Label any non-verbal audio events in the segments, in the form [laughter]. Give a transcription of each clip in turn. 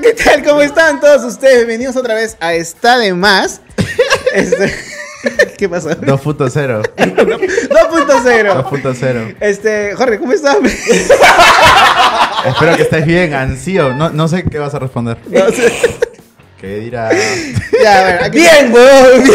Hola, [laughs] ¿qué tal? ¿Cómo están todos ustedes? Bienvenidos otra vez a Está de Más. [laughs] Este, [laughs] ¿Qué pasó? 2.0. 2.0. 2.0. Este, Jorge, ¿cómo estás? Espero que estés bien, ansío. No, no sé qué vas a responder. No sé. ¿Qué dirá? Ya, aquí- Bien, weón, bien,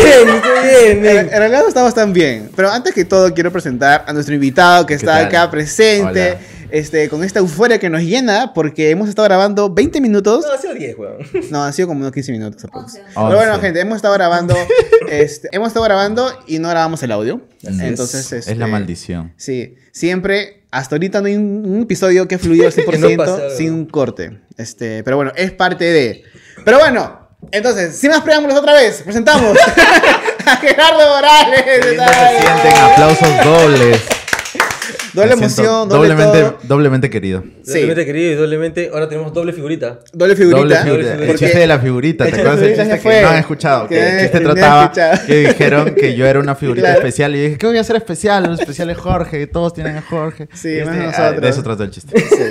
bien, En, bien. en realidad no estamos tan bien. Pero antes que todo, quiero presentar a nuestro invitado que ¿Qué está tal? acá presente. Hola. Este, con esta euforia que nos llena, porque hemos estado grabando 20 minutos. No, ha sido 10, weón. [laughs] No, han sido como unos 15 minutos. Pero bueno, gente, hemos estado grabando. [laughs] este, hemos estado grabando y no grabamos el audio. Así Entonces, es, este, es la maldición. Sí, siempre, hasta ahorita no hay un, un episodio que ha fluido al [laughs] 100% Que no pasa, sin un corte. Este, pero bueno, es parte de. Pero bueno, entonces, sin más preámbulos otra vez, presentamos a Gerardo Morales. Se sienten aplausos dobles. Doble emoción, doble doblemente, todo. doblemente querido. Sí. Doblemente querido y doblemente. Ahora tenemos doble figurita. Doble figurita. Doble figurita. Doble El porque- chiste de la figurita. ¿Te El acuerdas de del chiste figurita que no han escuchado? Que Que el chiste trataba que dijeron que yo era una figurita Claro. especial. Y dije, ¿qué voy a hacer especial? Lo especial es Jorge. Todos tienen a Jorge. Sí, Y más ah, nosotros. De eso trata el chiste. Sí.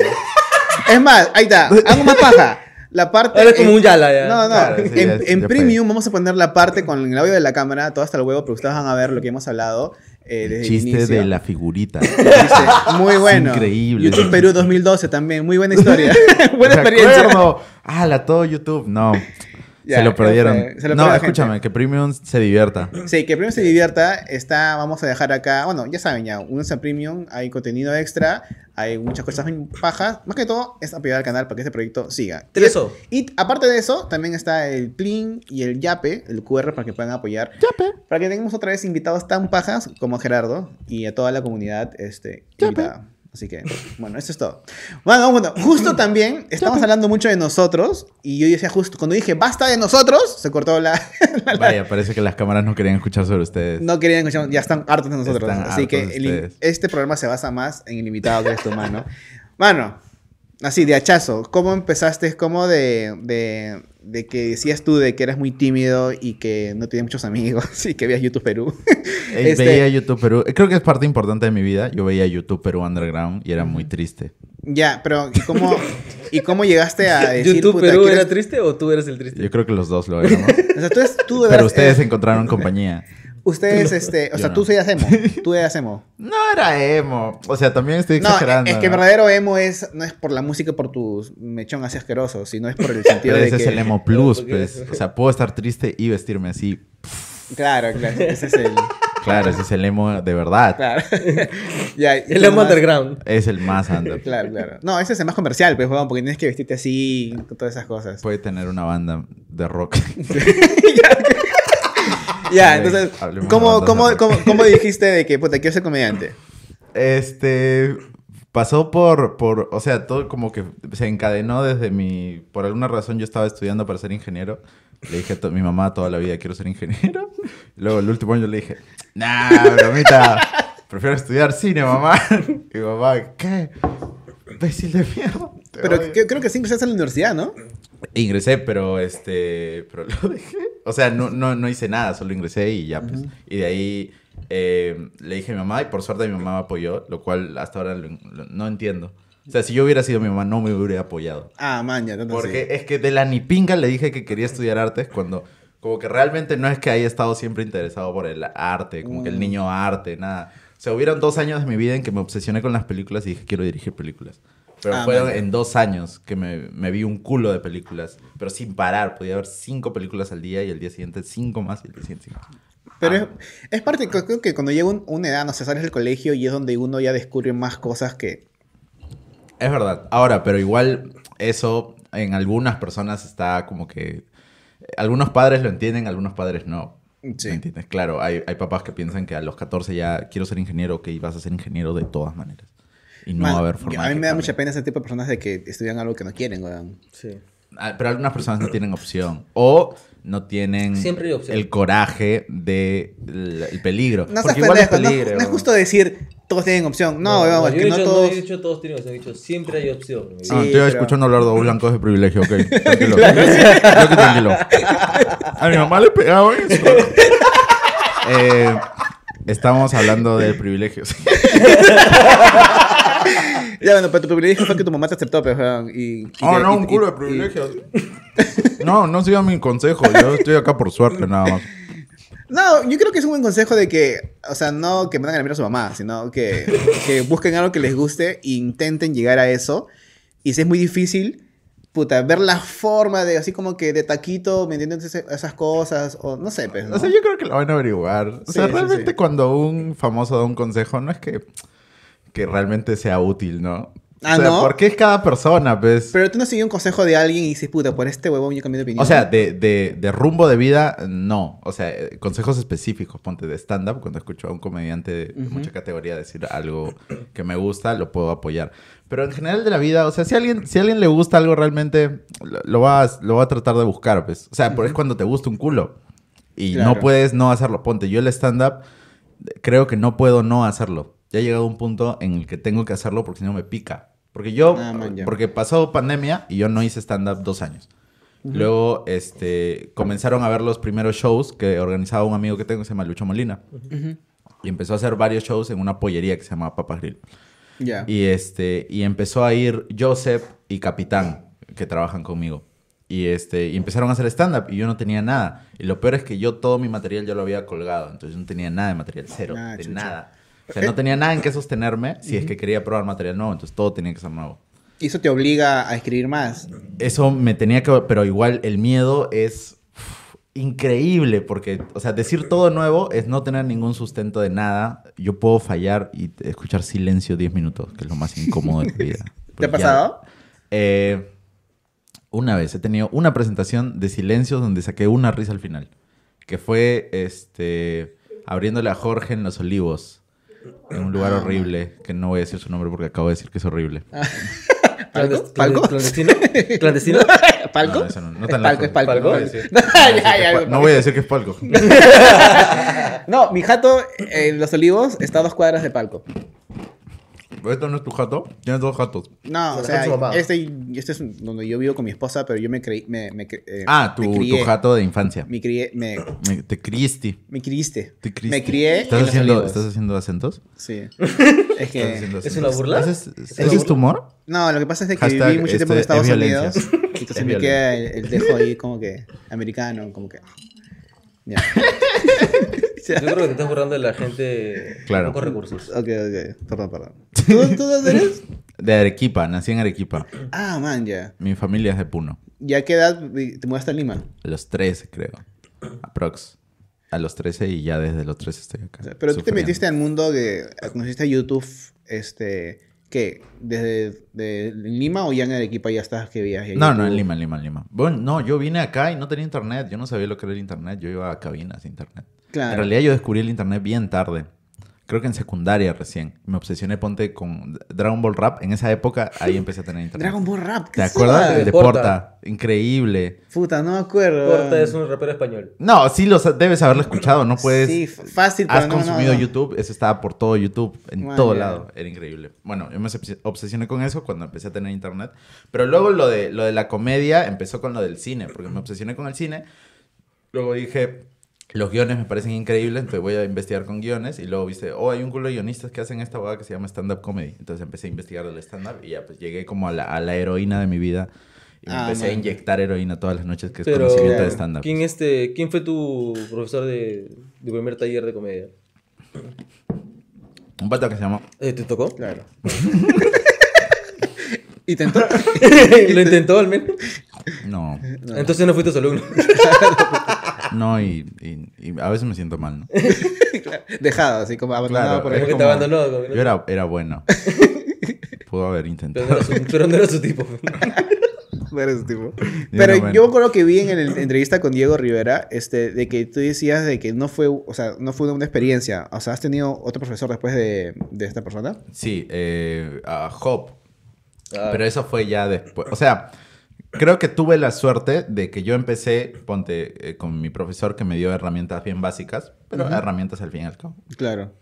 Es más, ahí está. Hago más paja. La parte. Ahora es como en- un Yala ya. No, no. Claro, sí, en ya- en ya Premium vamos a poner la parte con el audio de la cámara, todo hasta el huevo, pero ustedes van a ver lo que hemos hablado eh, desde el Chiste inicio. de la figurita. [laughs] Muy bueno. increíble. YouTube Perú 2012 también. Muy buena historia. [laughs] [laughs] buena experiencia. acuerdo. Ah, la todo YouTube. No. Ya, [laughs] se lo perdieron. Se lo no, escúchame, gente. que Premium se divierta. Sí, que Premium se divierta. Está, vamos a dejar acá. Bueno, ya saben, ya. Únanse a Premium. Hay contenido extra. Hay muchas cosas pajas. Más que todo, es apoyar al canal para que este proyecto siga. Y- Eso. Y aparte de eso, también está el Plin y el Yape, el QR para que puedan apoyar. Yape. Para que tengamos otra vez invitados tan pajas como Gerardo y a toda la comunidad este, invitada. Así que, bueno, eso es todo. Bueno, bueno, justo también estamos hablando mucho de nosotros y yo decía justo, cuando dije basta de nosotros, se cortó la... [laughs] Vaya, parece que las cámaras no querían escuchar sobre ustedes. no querían escuchar, ya están hartos de nosotros. Están Así que hartos el- este programa se basa más en el invitado que es tu mano. Mano, así, de hachazo, ¿cómo empezaste? ¿Cómo de, de, de que decías tú de que eras muy tímido y que no tenías muchos amigos [laughs] y que veías YouTube Perú? Eh, Este- Veía YouTube Perú. Creo que es parte importante de mi vida. Yo veía YouTube Perú Underground y era muy triste. Ya, pero ¿y cómo, ¿y cómo llegaste a [laughs] decir, ¿YouTube puta, Perú ¿quieres- era triste o tú eres el triste? Yo creo que los dos lo [laughs] éramos. O sea, tú, eres- tú Pero eras- ustedes eh, encontraron compañía. Ustedes, este, o Yo sea, no. tú eras emo, [laughs] tú eras emo. No era emo. O sea, también estoy No, exagerando. es que ¿no? verdadero emo es, no es por la música, por tu mechón así asqueroso, sino es por el [laughs] sentido Pero de ese que... es el emo plus, pues. O sea, puedo estar triste y vestirme así. Claro, claro, ese es el... Claro, ese es el emo de verdad. Claro. [laughs] ya, El emo más- underground. Es el más under. Claro, claro. No, ese es el más comercial, pues, porque tienes que vestirte así, con todas esas cosas. Puede tener una banda de rock. Ya, entonces, ¿cómo, cómo, cómo, [laughs] cómo dijiste de que, puta, quiero ser comediante? Este pasó por, por, o sea, todo como que se encadenó desde mi, por alguna razón yo estaba estudiando para ser ingeniero. Le dije a mi mamá toda la vida quiero ser ingeniero. [laughs] Luego el último año le dije, nah, bromita, prefiero estudiar cine, mamá. [laughs] Y mamá, ¿qué? Imbécil de mierda. Pero odio". que- creo que sí ingresaste a la universidad, ¿no? Ingresé, pero este, pero [laughs] lo dejé. O sea, no, no, no hice nada, solo ingresé y ya, pues. Y de ahí eh, le dije a mi mamá y por suerte mi mamá me apoyó, lo cual hasta ahora lo- lo- no entiendo. O sea, si yo hubiera sido mi mamá, no me hubiera apoyado. Ah, man, ya, tanto Porque así. es que de la ni pinga le dije que quería estudiar artes cuando como que realmente no es que haya estado siempre interesado por el arte, como que el Mm. niño arte, nada. O sea, hubieron dos años de mi vida en que me obsesioné con las películas y dije quiero dirigir películas. Pero Ah, fueron man. en dos años que me, me vi un culo de películas, pero sin parar. Podía ver cinco películas al día y el día siguiente cinco más y el día siguiente cinco. Pero Ah. es, es parte, creo que cuando llega un- una edad, no sé, sales del colegio y es donde uno ya descubre más cosas que... Es verdad. Ahora, pero igual eso en algunas personas está como que... Algunos padres lo entienden, algunos padres no. Sí. ¿Me entiendes? Claro, hay, hay papás que piensan que a los 14 ya quiero ser ingeniero, que vas a ser ingeniero de todas maneras. Y no Man, va a haber forma A mí me da cambie. mucha pena ese tipo de personas de que estudian algo que no quieren, weón. Sí. Ah, Pero algunas personas no tienen opción. O no tienen Siempre hay opción. el coraje de el, el peligro. No Porque igual es pendejo, no- peligro. no, es justo decir todos tienen opción. No, weón, yo es he que no dicho, todos... he dicho todos tienen opción, he dicho siempre hay opción. Sí, Ah, estoy pero- escuchando hablar de dos blancos de privilegio, ok. [laughs] Tranquilo. Yo tranquilo. A mi mamá le pegaba eso. Eh, estamos hablando de privilegios. [laughs] Ya, bueno, pero tu privilegio fue que tu mamá te aceptó, pero... weón, Y, y Oh, no, un culo de privilegios. No, no sigan mi consejo. Yo estoy acá por suerte nada más. No, yo creo que es un buen consejo de que, o sea, no que mandan a la mierda a su mamá, sino que, que busquen algo que les guste e intenten llegar a eso. Y si es muy difícil, puta, ver la forma de así como que de taquito, ¿me entiendes? Esas cosas, o no sé, pues, ¿no? O sea, yo creo que lo van a averiguar. O sea, Sí, sí, realmente sí. cuando un famoso da un consejo, no es que, que realmente sea útil, ¿no? Ah, o sea, ¿no? porque es cada persona, pues. Pero tú no sigues un consejo de alguien y dices, puta, por este huevón yo cambié de opinión. O sea, de, de, de rumbo de vida, no. O sea, eh, consejos específicos, ponte de stand-up, cuando escucho a un comediante de mucha categoría decir algo que me gusta, lo puedo apoyar. Pero en general de la vida, o sea, si a alguien, si a alguien le gusta algo realmente, lo, lo va, lo va a tratar de buscar, pues. O sea, por es cuando te gusta un culo. Y Claro. no puedes no hacerlo. Ponte, yo el stand-up creo que no puedo no hacerlo. Ya ha llegado un punto en el que tengo que hacerlo porque si no me pica. Porque yo, Ah, man, porque pasó pandemia y yo no hice stand-up dos años. Luego, este, comenzaron a ver los primeros shows que organizaba un amigo que tengo que se llama Lucho Molina. Ujú. Y empezó a hacer varios shows en una pollería que se llama Papa Grill. Ya. Y, este, y empezó a ir Joseph y Capitán, que trabajan conmigo. Y, este, y empezaron a hacer stand-up y yo no tenía nada. Y lo peor es que yo todo mi material ya lo había colgado. Entonces no tenía nada de material, cero, Ah, de chucha. nada. O sea, no tenía nada en que sostenerme si es que quería probar material nuevo. Entonces todo tenía que ser nuevo. Y eso te obliga a escribir más. Eso me tenía que... Pero igual el miedo es increíble porque, o sea, decir todo nuevo es no tener ningún sustento de nada. Yo puedo fallar y escuchar silencio 10 minutos, que es lo más incómodo de mi vida. [laughs] ¿Te ha ya- pasado? Eh, una vez he tenido una presentación de silencios donde saqué una risa al final. Que fue este abriéndole a Jorge en Los Olivos. En un lugar Ah. horrible, que no voy a decir su nombre porque acabo de decir que es horrible. ¿Palco? Clandes- ¿Palco? ¿Clandestino? ¿Clandestino? [laughs] ¿Palco? No, eso no, tan palco, es palco. ¿Palco? ¿no? No, [laughs] ya, ya, No voy a decir que es palco. [laughs] No, mi jato en Los Olivos está a dos cuadras de palco. ¿Esto no es tu jato? Tienes dos jatos. No, o Se sea, este, este es donde yo vivo con mi esposa, pero yo me creí, me, me, eh, Ah, tu, me crié, tu jato de infancia. Me crié, me, Me- te cristi. me criiste. Te cristi. Me crié ¿Estás en Los haciendo, Olivos. ¿Estás haciendo acentos? Sí. [laughs] Es ¿Estás que... ¿Es una burla? ¿Haces- ¿Es ¿Ese es tu humor? No, lo que pasa es que Hashtag, viví mucho tiempo en este, Estados es Unidos. Entonces Es me queda el, el dejo ahí como que americano, como que... Ya. [laughs] Yo creo que te estás burlando de la gente Claro. con pocos recursos. Ok, ok. Perdón, perdón. [laughs] ¿Tú, ¿Tú dónde eres? De Arequipa, nací en Arequipa. Ah, man, ya. Mi familia es de Puno. ¿Y a qué edad te mudaste a Lima? A los 13, creo. Aprox. A los 13 y ya desde los 13 estoy acá. Pero tú te metiste al mundo de... Conociste a YouTube, este... ¿Qué? ¿Desde de Lima o ya en Arequipa ya estás que viajas? No, no, en Lima, en Lima, en Lima. Bueno, no, yo vine acá y no tenía internet. Yo no sabía lo que era el internet. Yo iba a cabinas de internet. Claro. En realidad yo descubrí el internet bien tarde. Creo que en secundaria recién. Me obsesioné, ponte, con Dragon Ball Rap. En esa época, ahí [laughs] empecé a tener internet. Dragon Ball Rap. ¿qué ¿Te acuerdas? El de Porta. Porta. Increíble. Puta, no me acuerdo. Corta es un rapero español. No, sí lo debes haberlo escuchado. No puedes... Sí, fácil, pero Has no, no, consumido no. YouTube, eso estaba por todo YouTube, en Man, todo lado, era increíble. Bueno, yo me obses- obsesioné con eso cuando empecé a tener internet, pero luego lo de, lo de la comedia empezó con lo del cine, porque me obsesioné con el cine, luego dije, los guiones me parecen increíbles, entonces voy a investigar con guiones, y luego viste, oh, hay un culo de guionistas que hacen esta boda que se llama stand-up comedy, entonces empecé a investigar del stand-up y ya pues llegué como a la, a la heroína de mi vida, y me Ah, empecé a inyectar heroína todas las noches, que es Pero, conocimiento de stand-up. ¿quién, este, ¿quién fue tu profesor de, de primer taller de comedia? Un pato que se llama... Eh, ¿Te tocó? Claro. [laughs] ¿Intentó? [laughs] [laughs] ¿Lo intentó al menos? No, Entonces no fuiste su alumno. No, y, y- y a veces me siento mal, ¿no? [laughs] Dejado, así como abandonado Claro, por Como te abandonó. como no- Yo era, era bueno. [laughs] Pudo haber Pero, intentado. no era su, pero no era su tipo. [laughs] No eres tipo. Yo Pero era bueno. yo me acuerdo que vi en la entrevista con Diego Rivera, este, de que tú decías de que no fue, o sea, no fue una experiencia. O sea, ¿has tenido otro profesor después de, de esta persona? Sí, eh, a Hop. Ah, Pero eso fue ya después. O sea, creo que tuve la suerte de que yo empecé, ponte, eh, con mi profesor que me dio herramientas bien básicas, pero herramientas al fin y al cabo. Claro.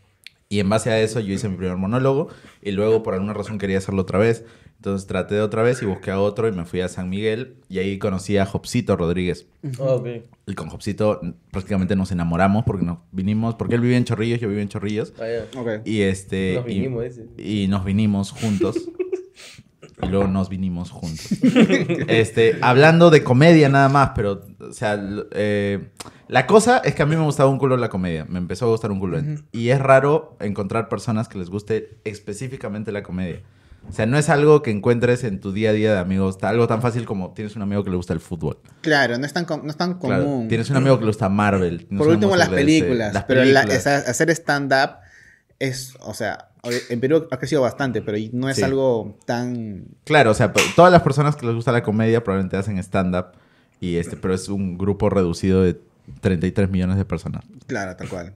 Y en base a eso yo hice mi primer monólogo y luego por alguna razón quería hacerlo otra vez. Entonces traté de otra vez y busqué a otro y me fui a San Miguel y ahí conocí a Jopsito Rodríguez. ah, ok. Y con Jopsito prácticamente nos enamoramos porque nos vinimos, porque él vivía en Chorrillos, yo vivía en Chorrillos. Ah, ya. Ok. Y este. Nos y- vinimos, ese. Y, nos vinimos juntos. [laughs] y luego nos vinimos juntos. [laughs] este, hablando de comedia nada más, pero, o sea, eh, la cosa es que a mí me gustaba un culo la comedia, me empezó a gustar un culo. Y es raro encontrar personas que les guste específicamente la comedia. O sea, no es algo que encuentres en tu día a día de amigos, algo tan fácil como tienes un amigo que le gusta el fútbol. Claro, no es tan, no es tan Claro, común. tienes un amigo que le gusta Marvel. Por último, las gusta- películas. las pero la- películas. esa- hacer stand-up es, o sea, en Perú ha crecido bastante, pero no es Sí. algo tan... Claro, o sea, todas las personas que les gusta la comedia probablemente hacen stand-up, y este, pero es un grupo reducido de 33 millones de personas. Claro, tal cual.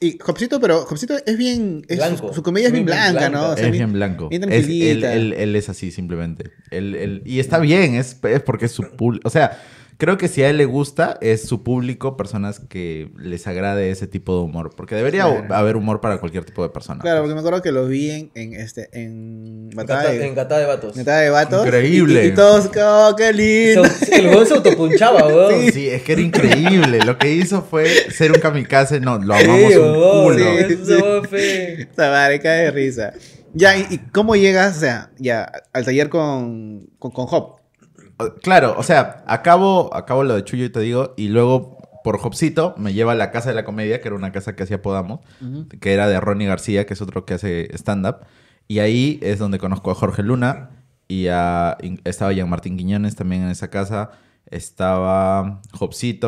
Y Jopsito, pero Jopsito es bien... es- su, su comedia es bien blanca, blanca. ¿no? O sea, es bien blanco. Bien Es- él, tranquilita. él- él es así, simplemente. Él- él- y está bien, es, es porque es su público. O sea, creo que si a él le gusta, es su público, personas que les agrade ese tipo de humor. Porque debería Claro. haber humor para cualquier tipo de persona. Claro, porque me acuerdo que lo vi en, en este, en Batalla Encata- de, vatos. Batalla de Vatos. Increíble. Y, y todos, oh, qué lindo. El huevón se autopunchaba, [laughs] weón. Sí, es que era increíble. Lo que hizo fue ser un kamikaze. No, lo amamos Sí, un huevón, culo. Sí. Esa cae de risa. Ya, ¿y, y cómo llegas, o sea, ya, al taller con, con, con Hop? Claro, o sea, acabo, acabo lo de Chuyo y te digo, y luego por Hopsito me lleva a la Casa de la Comedia, que era una casa que hacía Podamos, que era de Ronnie García, que es otro que hace stand-up. Y ahí es donde conozco a Jorge Luna y a, estaba Jean Martín Quiñones también en esa casa. Estaba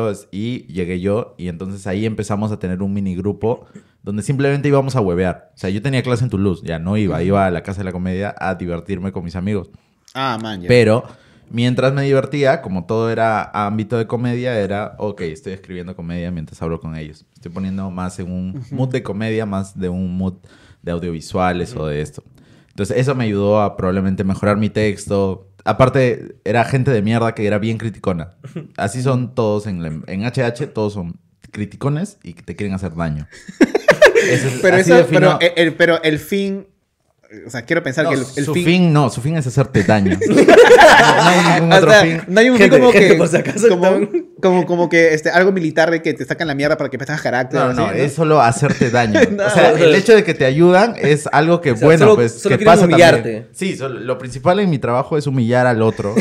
es- y llegué yo. Y entonces ahí empezamos a tener un mini grupo donde simplemente íbamos a huevear. O sea, yo tenía clase en Toulouse, ya no iba, iba a la Casa de la Comedia a divertirme con mis amigos. Ah, man, ya. Pero mientras me divertía, como todo era ámbito de comedia, era, ok, estoy escribiendo comedia mientras hablo con ellos. Estoy poniendo más en un mood de comedia, más de un mood de audiovisuales o de esto. Entonces eso me ayudó a probablemente mejorar mi texto. Aparte, era gente de mierda que era bien criticona. [laughs] Así son todos en, la- en HH, todos son criticones y que te quieren hacer daño. [laughs] Es- pero, eso, pero, el, el- pero el fin, o sea, quiero pensar No, que el, el su fin... fin... no, su fin es hacerte daño. no, [laughs] no hay ningún o otro sea, fin. no hay un Gente- fin como gente, que... [laughs] por si acaso, como, como, como que este, algo militar de que te sacan la mierda para que tengas carácter. No, así, no, es solo hacerte daño. [laughs] O sea, el hecho de que te ayudan es algo que, O sea, bueno, solo- pues, solo que pasa humillarte. también. Sí, solo- lo principal en mi trabajo es humillar al otro.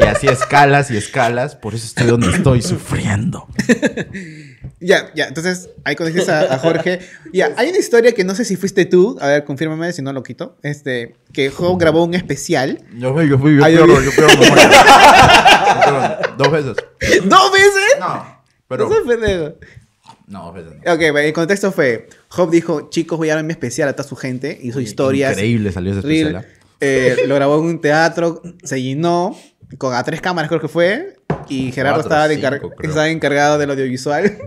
y así escalas y escalas. Por eso estoy donde estoy sufriendo. Ya, ya, entonces ahí conociste a, a Jorge. Ya, hay una historia que no sé si fuiste tú, a ver, confírmame si no lo quito. Este, que Joe grabó un especial. Yo fui, yo fui, yo Ay, yo pierdo- [laughs] Dos veces. ¿Dos veces? No, pero... No seas pendejo. No, veces no. Ok, el contexto fue: Job dijo, chicos, voy a dar mi especial a toda su gente. Hizo historias. Increíble salió ese especial. ¿ah? eh, lo grabó en un teatro, se llenó con a tres cámaras, creo que fue. Y Gerardo Cuatro, estaba, de encar- estaba encargado del audiovisual.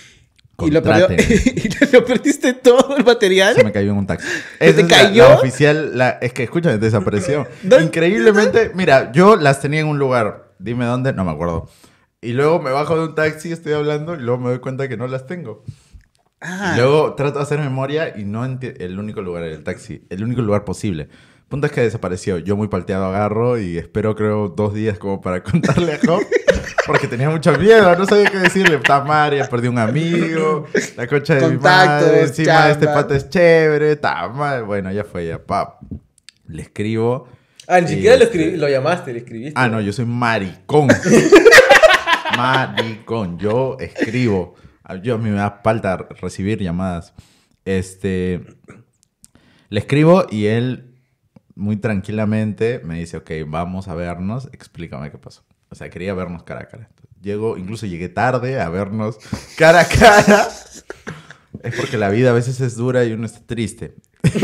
[laughs] y lo perdió. [laughs] Y lo perdiste todo el material. Se me cayó en un taxi. [laughs] ¿Se Esa te es la- cayó? La, oficial, la- es que escúchame, desapareció. ¿Dónde- Increíblemente, mira, yo las tenía en un lugar. Dime dónde, no me acuerdo. Y luego me bajo de un taxi, estoy hablando y luego me doy cuenta que no las tengo. Ah, Y luego trato de hacer memoria y no el único lugar era el taxi, el único lugar posible. Punto es que desapareció. Yo muy palteado agarro y espero creo dos días como para [laughs] contarle a Job. Porque tenía mucho miedo, no sabía qué decirle. Está madre, ya perdí un amigo, la concha de mi madre, encima este chamba. pata es chévere, está mal. Bueno, ya fue, ya, pap. Le escribo. Ah, ni siquiera lo, este- escribí- lo llamaste, le escribiste. Ah, no, yo soy maricón. [laughs] maricón. Yo escribo. Yo a mí me da falta recibir llamadas. Este. Le escribo y él, muy tranquilamente, me dice: Ok, vamos a vernos. Explícame qué pasó. O sea, quería vernos cara a cara. Llego, incluso llegué tarde a vernos [laughs] cara a cara. Es porque la vida a veces es dura y uno está triste. [laughs]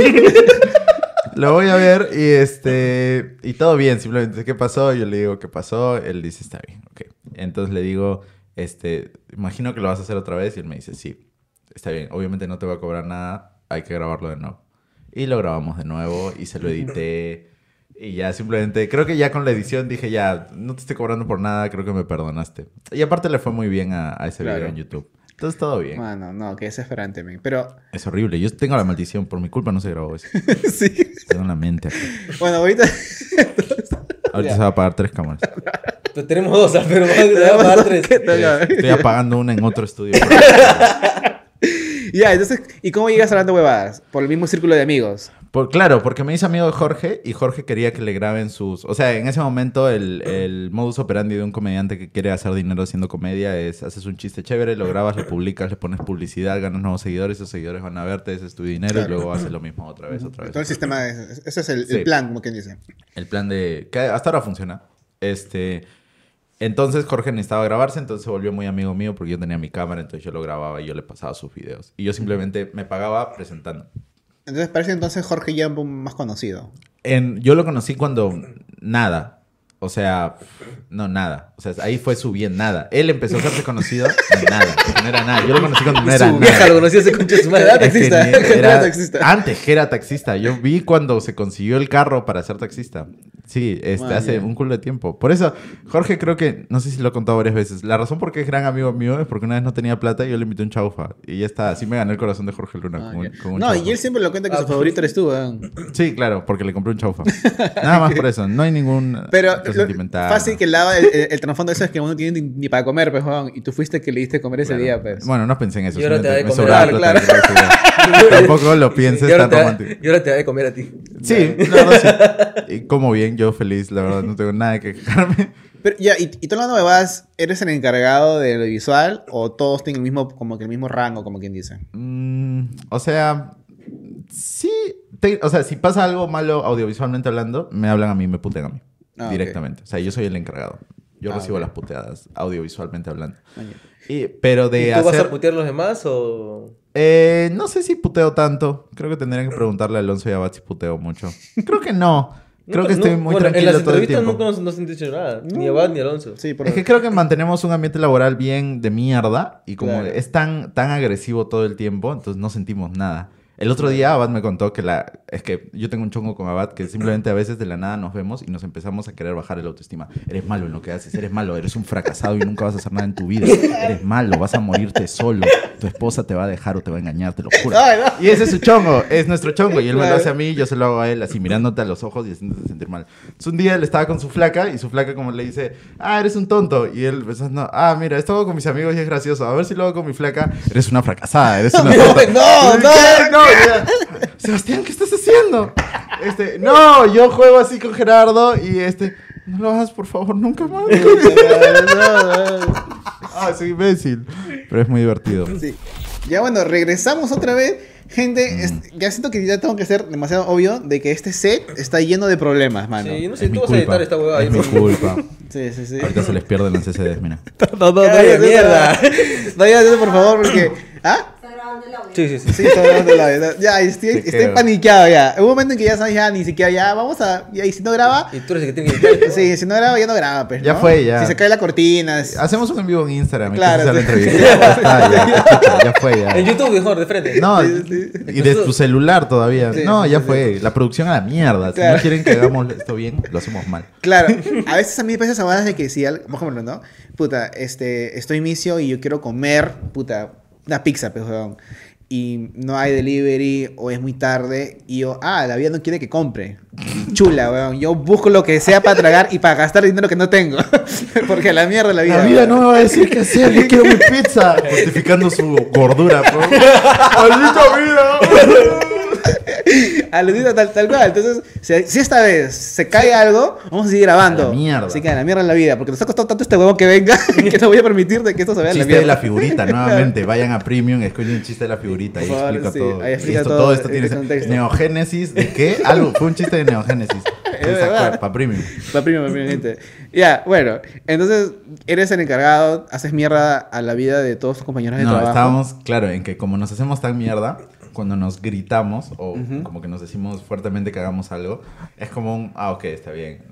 Lo voy a ver y este y todo bien, simplemente qué pasó, yo le digo qué pasó, él dice está bien, ok. Entonces le digo, este, imagino que lo vas a hacer otra vez y él me dice sí, está bien, obviamente no te voy a cobrar nada, hay que grabarlo de nuevo. Y lo grabamos de nuevo y se lo edité y ya simplemente, creo que ya con la edición dije ya, no te estoy cobrando por nada, creo que me perdonaste. Y aparte le fue muy bien a, a ese Claro. video en YouTube. Entonces todo bien. Mano, no, que desesperante, men. Pero, Es horrible, yo tengo la maldición, por mi culpa no se grabó eso. [laughs] sí. Tengo una mente acá. Bueno, ahorita. [laughs] Ahorita Ya. se va a apagar tres cámaras. Pues tenemos dos, pero vamos a [laughs] pagar tres. Estoy apagando una en otro estudio. [laughs] ya, entonces, ¿y cómo llegas hablando huevadas? Por el mismo círculo de amigos. Por- claro, porque me hice amigo de Jorge y Jorge quería que le graben sus... O sea, en ese momento el, el [clears throat] modus operandi de un comediante que quiere hacer dinero haciendo comedia es haces un chiste chévere, lo grabas, lo publicas, le pones publicidad, ganas nuevos seguidores, esos seguidores van a verte, ese es tu dinero y luego haces lo mismo otra vez, otra vez. Todo el sistema, es- ese es el, el plan, como quien dice. El plan de... que hasta ahora funciona. Este... Entonces Jorge necesitaba grabarse, entonces se volvió muy amigo mío porque yo tenía mi cámara, entonces yo lo grababa y yo le pasaba sus videos. Y yo simplemente me pagaba presentando. Entonces parece entonces Jorge ya más conocido. En, yo lo conocí cuando nada. O sea, no, nada. O sea, ahí fue su bien, nada. Él empezó a hacerse conocido de nada. No era nada. Yo lo conocí cuando no era Su nada. vieja lo conocía ese concha de su madre. Era taxista, ni- [laughs] era era- taxista. Antes que era taxista. Yo vi cuando se consiguió el carro para ser taxista. Sí, este, Man, hace un culo de tiempo. Por eso, Jorge creo que, no sé si lo he contado varias veces, la razón por qué es gran amigo mío es porque una vez no tenía plata y yo le invité un chaufa. Y ya está, así me gané el corazón de Jorge Luna. Ah, con un- ya. con un no, chaufa. y él siempre lo cuenta que Ah, su favorito eres tú. Sí, claro, porque le compré un chaufa. [laughs] Nada más por eso. No hay ningún Pero lo- sentimental. fácil que el, lado- el, el- el trasfondo de eso es que uno no tiene ni, ni para comer, pues. Y tú fuiste que le diste comer ese Claro. día, pues. Bueno, no pensé en eso. Y ahora te da de comer. me sobraba plata, claro. creo que sí. Tampoco lo pienses tan te da- romántico. Y ahora te da de comer a ti. Sí, la verdad sí. [laughs] Y como bien, yo feliz, la verdad, no tengo nada que quejarme. Pero ya, y, y tú hablando de vas, ¿eres el encargado de lo visual o todos tienen el mismo, como que el mismo rango, como quien dice? Mm, o sea, sí. te- o sea, si pasa algo malo audiovisualmente hablando, me hablan a mí, me putean a mí. Ah, directamente. O sea, yo soy el encargado. Yo Ah, recibo las puteadas audiovisualmente hablando. Y, pero de ¿Y tú vas hacer... a putear a los demás o...? Eh, no sé si puteo tanto. Creo que tendrían que preguntarle a Alonso y a Bat si puteo mucho. Creo que no. [laughs] Creo Nunca- que estoy no- muy bueno, En tranquilo las todo el tiempo. nunca nos, nos han dicho nada. Ni Abad ni Alonso. Sí, por Es que creo que mantenemos un ambiente laboral bien de mierda y como Claro. es tan, tan agresivo todo el tiempo, entonces no sentimos nada. El otro día Abad me contó que la es que yo tengo un chongo con Abad que simplemente a veces de la nada nos vemos y nos empezamos a querer bajar el autoestima. Eres malo en lo que haces, eres malo, eres un fracasado y nunca vas a hacer nada en tu vida. Eres malo, vas a morirte solo. Tu esposa te va a dejar o te va a engañar, te lo juro. Y ese es su chongo, es nuestro chongo. Y él me lo hace a mí, yo se lo hago a él, así mirándote a los ojos y haciéndote sentir mal. Entonces un día él estaba con su flaca y su flaca como le dice, ah, eres un tonto. Y él pensando, ah, mira, esto hago con mis amigos y es gracioso. A ver si lo hago con mi flaca. Eres una fracasada, eres una [laughs] tonta. no, no, no. Sebastián, ¿qué estás haciendo? Este, no, yo juego así con Gerardo y este, no lo hagas por favor nunca más. [laughs] ah, soy imbécil. Pero es muy divertido. Sí. Ya bueno, regresamos otra vez. Gente, ya siento que ya tengo que ser demasiado obvio de que este set está lleno de problemas, mano. Sí, no sé, tú vas a editar esta huevada. Es mi culpa. Sí, sí, sí. Ahorita se les pierden los CCDs, mira. [laughs] No, no, no, eso, mierda. No digas eso, por favor, porque. ¿Ah? Grabando el audio. Sí, sí, sí. Sí, está grabando la verdad. Ya, estoy, estoy paniqueado ya. Hubo un momento en que ya sabes, ya ni siquiera ya, vamos a. Ya, y si no graba, Y tú eres el que tiene que editar. sí, si no graba, ya no graba, pues. Ya fue, ya. Si se cae la cortina. es- Hacemos un en vivo en Instagram. Claro, la sí. entrevista. Ya, está, ya, fue, ya. En YouTube mejor, de frente. No, Sí, sí. y de tu celular todavía. Sí, no, ya sí, fue. La producción a la mierda. Si no quieren que hagamos esto bien, lo hacemos mal. Claro, a veces a mí me pasa esa de que si, por ejemplo, ¿no? Puta, este, estoy misio y yo quiero comer, puta, una pizza, pues, weón. Y no hay delivery o es muy tarde y yo, ah, la vida no quiere que compre. [laughs] Chula, weón. Yo busco lo que sea para tragar y para gastar dinero que no tengo. [laughs] Porque a la mierda la vida. La vida weón. no me va a decir qué hacer. Yo quiero mi pizza. Justificando su gordura, bro. [laughs] ¡Maldita vida! [laughs] Aludida tal, tal cual. Entonces, si, si esta vez se cae algo, vamos a seguir grabando. A la mierda. Así que a la mierda en la vida. Porque nos ha costado tanto este huevón que venga [laughs] que no voy a permitir de que esto se vea en la Chiste de la figurita, nuevamente. [laughs] Vayan a Premium, escuchen el chiste de la figurita. Ahí favor, explica sí, todo. ahí explica Esto- todo todo esto tiene contexto. neogénesis. ¿De qué? Algo. Fue un chiste de neogénesis. Para Premium. Va primero, va primero, gente. Ya, bueno. Entonces, eres el encargado, haces mierda a la vida de todos tus compañeros de No, trabajo. estábamos, claro, en que como nos hacemos tan mierda, cuando nos gritamos o como que nos decimos fuertemente que hagamos algo, es como un, ah, ok, está bien,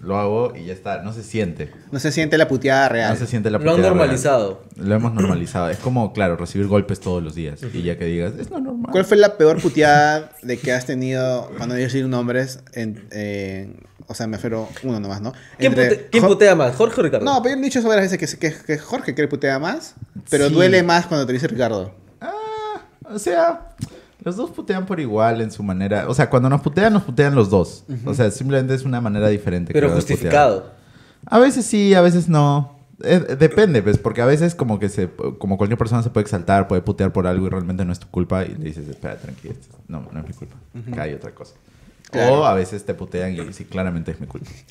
lo hago y ya está, no se siente. No se siente la puteada real. No se siente la Lo han puteada real. normalizado. Lo hemos normalizado. Es como, claro, recibir golpes todos los días. Y ya que digas, es lo normal. ¿Cuál fue la peor puteada de que has tenido cuando yo decir nombres? En, en- o sea, me refiero uno nomás, ¿no? ¿Quién, Entre pute- quién putea más? ¿Jorge o Ricardo? No, pero yo he dicho eso varias veces que, que, que Jorge que putea más, pero Sí. duele más cuando te dice Ricardo. O sea, los dos putean por igual en su manera. O sea, cuando nos putean, nos putean los dos. O sea, simplemente es una manera diferente. Pero creo, justificado. A veces sí, a veces no. eh, depende, pues, porque a veces como que se, como cualquier persona se puede exaltar, puede putear por algo y realmente no es tu culpa y le dices, espera, tranquilo, no, no es mi culpa, acá hay otra cosa. Claro. O a veces te putean y sí, claramente es mi culpa. [laughs]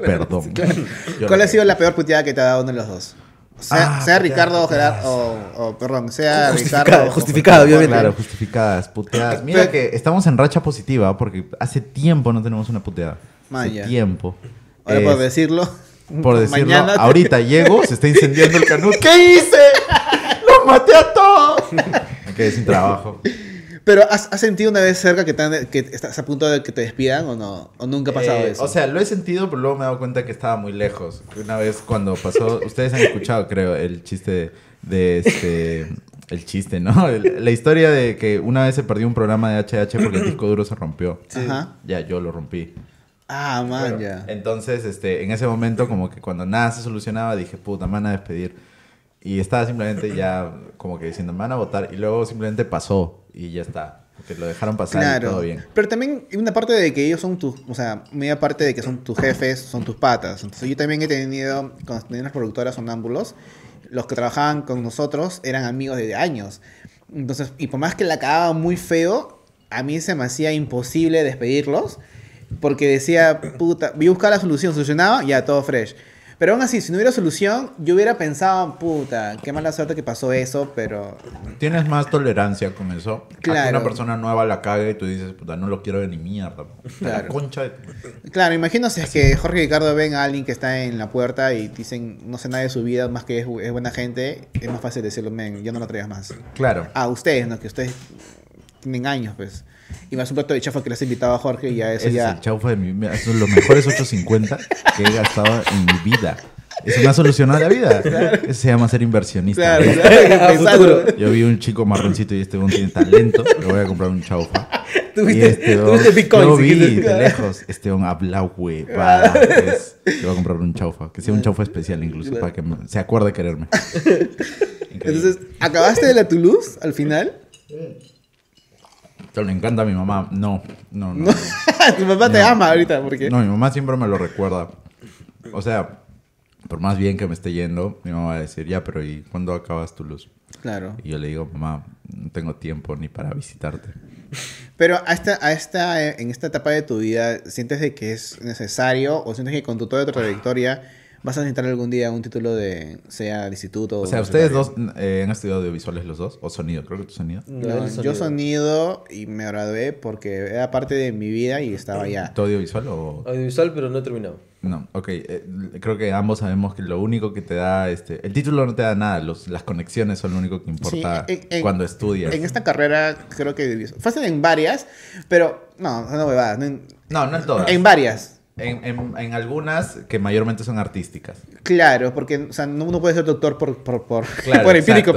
perdón, [laughs] ¿Cuál ha sido la peor puteada que te ha dado uno de los dos? Sea, Ah, sea Ricardo. Gerardo, o, o, perdón, sea Justificada, Ricardo. o- justificada, obviamente. Claro, justificadas, puteadas. Mira que estamos en racha positiva porque hace tiempo no tenemos una puteada. Hace ya. tiempo. Ahora por decirlo. [laughs] por decirlo, mañana te- ahorita llego, se está incendiando el [laughs] canut. ¿Qué hice? [laughs] ¡Los maté a todos! Me quedé sin trabajo. Pero ¿has, has sentido una vez cerca que, te han- que estás a punto de que te despidan o no? ¿O nunca ha pasado Eh, eso? O sea, lo he sentido, pero luego me he dado cuenta que estaba muy lejos. Una vez cuando pasó, [laughs] ustedes han escuchado, creo, el chiste de este. El chiste, ¿no? La historia de que una vez se perdió un programa de HH porque el disco duro se rompió. Ajá. Ya, yo lo rompí. Ah, man, ya. Entonces, este, en ese momento, como que cuando nada se solucionaba, dije, puta, me van a despedir. Y estaba simplemente ya como que diciendo, me van a votar. Y luego simplemente pasó y ya está. Porque lo dejaron pasar y todo bien. Pero también una parte de que ellos son tus, o sea, media parte de que son tus jefes, son tus patas. Entonces yo también he tenido, cuando tenía las productoras sonámbulos, los que trabajaban con nosotros eran amigos de años. Entonces, y por más que la cagaba muy feo, a mí se me hacía imposible despedirlos. Porque decía, puta, yo buscaba la solución, solucionaba, ya todo fresh. Pero aún así, si no hubiera solución, yo hubiera pensado, puta, qué mala suerte que pasó eso, pero Tienes más tolerancia con eso. A que Claro. una persona nueva la cague y tú dices, puta, no lo quiero de ni mierda. La Claro. concha de Claro, imagino si es que Jorge y Ricardo ven a alguien que está en la puerta y dicen no sé nada de su vida, más que es, es buena gente, es más fácil decirlo, men, ya no lo traigas más. Claro. A ustedes, ¿no? Que ustedes tienen años, pues. Y más un plato de chafa que les he invitado a Jorge y ya eso Ese ya... es el chaufa de mi vida. Son los mejores 850 que he gastado en mi vida. Eso me ha solucionado la vida. Eso se llama ser inversionista. Claro, claro. Yo vi un chico marroncito y este hombre tiene talento. Le voy a comprar un chaufa. Tú Y este viste Bitcoin, vi de lejos. Este hombre habla huevada. pues. Le voy a comprar un chaufa. Que sea un chaufa especial incluso. Para que me- se acuerde de quererme. Increíble. [laughs] Entonces, ¿acabaste de la Toulouse al final? Le encanta a mi mamá. No, no, no. [laughs] Tu papá te ama ahorita, porque... No, mi mamá siempre me lo recuerda. O sea, por más bien que me esté yendo, mi mamá va a decir, ya, pero ¿y cuándo acabas tu luz? Claro. Y yo le digo, mamá, no tengo tiempo ni para visitarte. Pero a esta, a esta, eh, en esta etapa de tu vida, ¿sientes de que es necesario o sientes que con tu toda tu trayectoria vas a necesitar algún día un título de, sea de instituto O sea, ¿ustedes dos eh, han estudiado audiovisuales los dos? ¿O sonido? Creo que tu sonido. No, No, el yo sonido. sonido y me gradué porque era parte de mi vida y estaba allá. ¿Tu audiovisual o...? Audiovisual, pero no he terminado. No, ok. eh, creo que ambos sabemos que lo único que te da... este El título no te da nada. Los, las conexiones son lo único que importa Sí, en- en- cuando estudias. En esta carrera creo que fácil en varias, pero no, no huevadas, no No, no en todas. en varias. En, en- en algunas que mayormente son artísticas. Claro, porque o sea, no uno puede ser doctor por, por, por, Claro, [laughs] por empírico.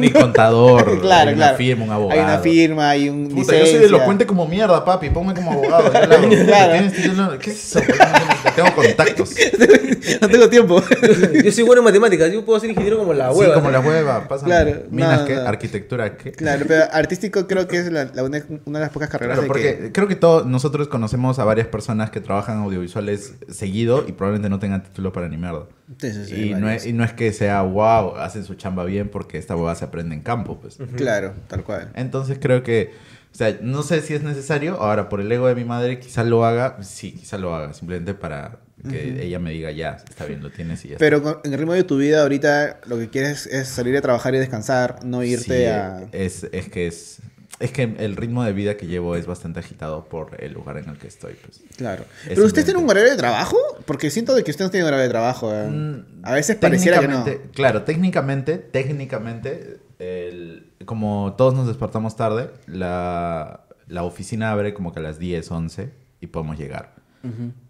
Ni contador. [laughs] Claro, hay una claro. firma, un abogado. Hay una firma, hay un Puta, yo soy licencia. elocuente como mierda, papi. Ponme como abogado. [laughs] Claro. ¿Qué es eso? Tengo contactos. no tengo tiempo. Yo soy bueno en matemáticas, yo puedo ser ingeniero como la Sí, hueva. como la hueva. Pásame. Claro, Minas, no, ¿qué? no. Arquitectura, ¿qué? Claro, pero artístico creo que es la, la una, una de las pocas carreras Claro, porque que... creo que todos nosotros conocemos a varias personas que trabajan audiovisuales seguido y probablemente no tengan título para ni mierda. Sí, sí, sí, y, no es, y no es que sea wow, hacen su chamba bien porque esta hueva se aprende en campo, pues. Claro, tal cual. Entonces creo que, o sea, no sé si es necesario. Ahora, por el ego de mi madre, quizá lo haga. Sí, quizá lo haga. Simplemente para que ella me diga, ya, está bien, lo tienes y ya está. Pero con- en el ritmo de tu vida ahorita lo que quieres es salir a trabajar y descansar, no irte Sí, a... Es, es que es... Es que el ritmo de vida que llevo es bastante agitado por el lugar en el que estoy, pues. Claro. Es ¿Pero usted tiene un horario de trabajo? Porque siento de que usted no tiene horario de trabajo. ¿eh? Mm, a veces pareciera que no. Claro, técnicamente, técnicamente, el- como todos nos despertamos tarde, la, la oficina abre como que a las 10, 11 y podemos llegar.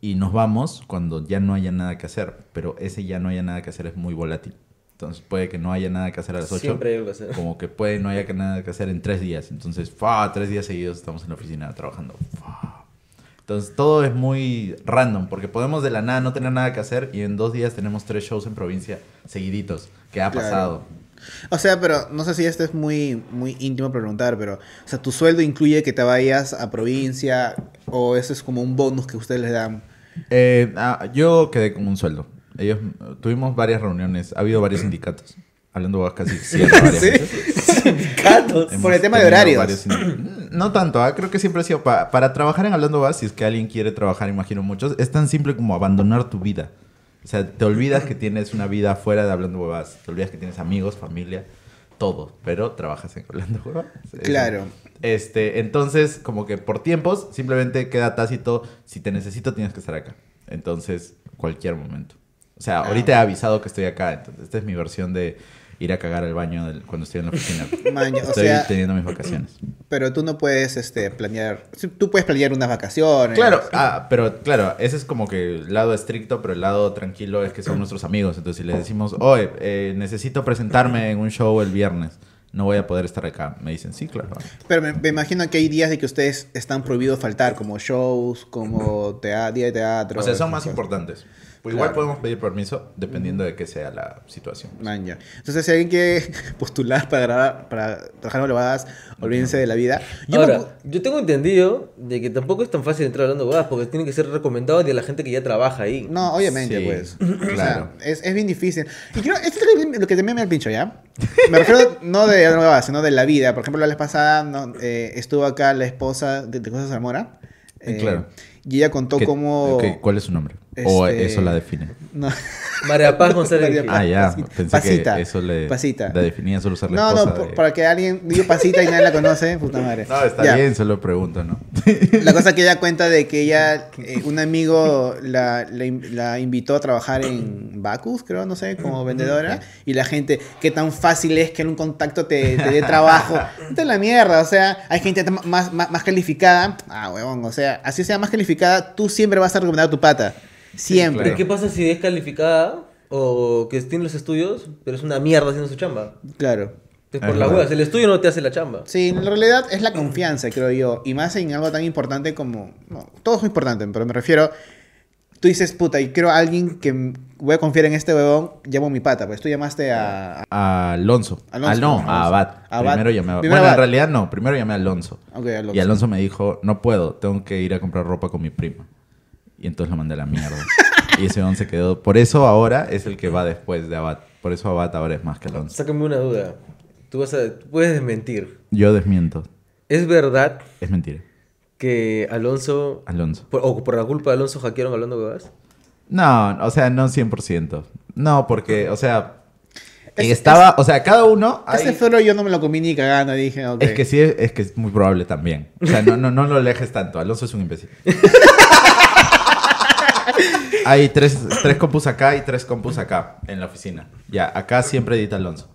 Y nos vamos cuando ya no haya nada que hacer, pero ese ya no haya nada que hacer es muy volátil. Entonces puede que no haya nada que hacer a las 8. Siempre hay algo que hacer. Como que puede no haya que nada que hacer en tres días. Entonces, ¡fa! tres días seguidos estamos en la oficina trabajando. ¡fa! Entonces todo es muy random, porque podemos de la nada no tener nada que hacer y en dos días tenemos tres shows en provincia seguiditos. que ha Claro. pasado? O sea, pero no sé si esto es muy, muy íntimo preguntar, pero, o sea, ¿tu sueldo incluye que te vayas a provincia o eso es como un bonus que ustedes les dan? Eh, ah, yo quedé con un sueldo. Ellos tuvimos varias reuniones, ha habido varios sindicatos. Hablando vos casi [laughs] varias ¿Sí? veces. Sindicatos. Por el tema de horarios. No tanto, ¿ah? creo que siempre ha sido pa- para trabajar en Hablando Vas, si es que alguien quiere trabajar, imagino muchos, es tan simple como abandonar tu vida. O sea, te olvidas que tienes una vida fuera de Hablando Huevas, te olvidas que tienes amigos, familia, todo, pero trabajas en Hablando Huevas. [laughs] Claro. Este, entonces, como que por tiempos, simplemente queda tácito, si te necesito tienes que estar acá. Entonces, cualquier momento. O sea, ahorita he avisado que estoy acá, entonces esta es mi versión de ir a cagar al baño del- cuando estoy en la oficina. [laughs] O Estoy sea, teniendo mis vacaciones. pero tú no puedes este, planear. Tú puedes planear unas vacaciones. Claro, ah, pero claro, ese es como que el lado estricto, pero el lado tranquilo es que son [clears throat] nuestros amigos. Entonces, si les decimos, oye, eh, necesito presentarme en un show el viernes, no voy a poder estar acá, me dicen, sí, claro. Pero me, me imagino que hay días de que ustedes están prohibidos faltar, como shows, como [clears throat] tea- día de teatro. O sea, son más cosas. importantes. Pues igual Claro. podemos pedir permiso dependiendo de qué sea la situación. Man, ya. Entonces, si alguien quiere [laughs] postular para grabar, para trabajar en Olevadas, olvídense de la vida. Yo me Ahora, pu- yo tengo entendido de que tampoco es tan fácil entrar hablando huevadas porque tiene que ser recomendado de la gente que ya trabaja ahí. No, obviamente, Sí, pues. claro. O sea, es, es bien difícil. Y creo, esto es lo que- también me da el pincho, ¿ya? Me [laughs] refiero no de más, sino de la vida. Por ejemplo, la vez pasada no, eh, estuvo acá la esposa de, de José Zamora. eh, Claro. Y ella contó ¿Qué- cómo... qué- ¿Cuál es su nombre? ¿O Este- eso la define? No. [laughs] María Paz González. María. Paz. Ah, ya. Pasita. Pensé Pasita. que eso le, Pasita. la definía solo ser la No, no, de- para que alguien diga pasita y nadie la conoce, puta madre. No, está Ya. bien, solo pregunto, ¿no? [laughs] La cosa que ella cuenta de que ella, [laughs] eh, un amigo la, la la invitó a trabajar en Bacus, creo, no sé, como vendedora. Y la gente, qué tan fácil es que en un contacto te, te dé trabajo. Esta es la mierda, o sea, hay gente más, más, más calificada. Ah, huevón, o sea, así sea más calificada, tú siempre vas a recomendar a tu pata. Siempre. ¿qué pasa si es calificada o que tiene los estudios, pero es una mierda haciendo su chamba? Claro. Es por la huevas. El estudio no te hace la chamba. Sí, en realidad es la confianza, creo yo. Y más en algo tan importante como. No, todo es muy importante, pero me refiero. Tú dices, puta, y quiero a alguien que voy a confiar en este huevón, llamo a mi pata. Pues tú llamaste a. A Alonso. Alonso, Ah, no, Alonso. a Abad. A Abad. Primero llamé a Primero Bueno, en Abad. realidad no. Primero llamé a Alonso. Y Alonso me dijo, no puedo, tengo que ir a comprar ropa con mi prima. Y entonces lo mandé a la mierda. [laughs] y ese don se quedó. Por eso ahora es el que va después de Abad. Por eso Abad ahora es más que Alonso. Sácame una duda. Tú, vas a, tú puedes desmentir. Yo desmiento. ¿Es verdad Es mentira. Que Alonso, Alonso. por- o por la culpa de Alonso, hackearon hablando huevas? No, o sea, no 100%. No, porque, o sea, Es- estaba, o sea, cada uno... Ese hay- floro yo no me lo comí ni cagando. Dije. Es que sí, es, es que es muy probable también. O sea, no, no, no lo alejes tanto. Alonso es un imbécil. [laughs] Hay tres, tres compus acá y tres compus acá en la oficina. Ya, acá siempre edita Alonso.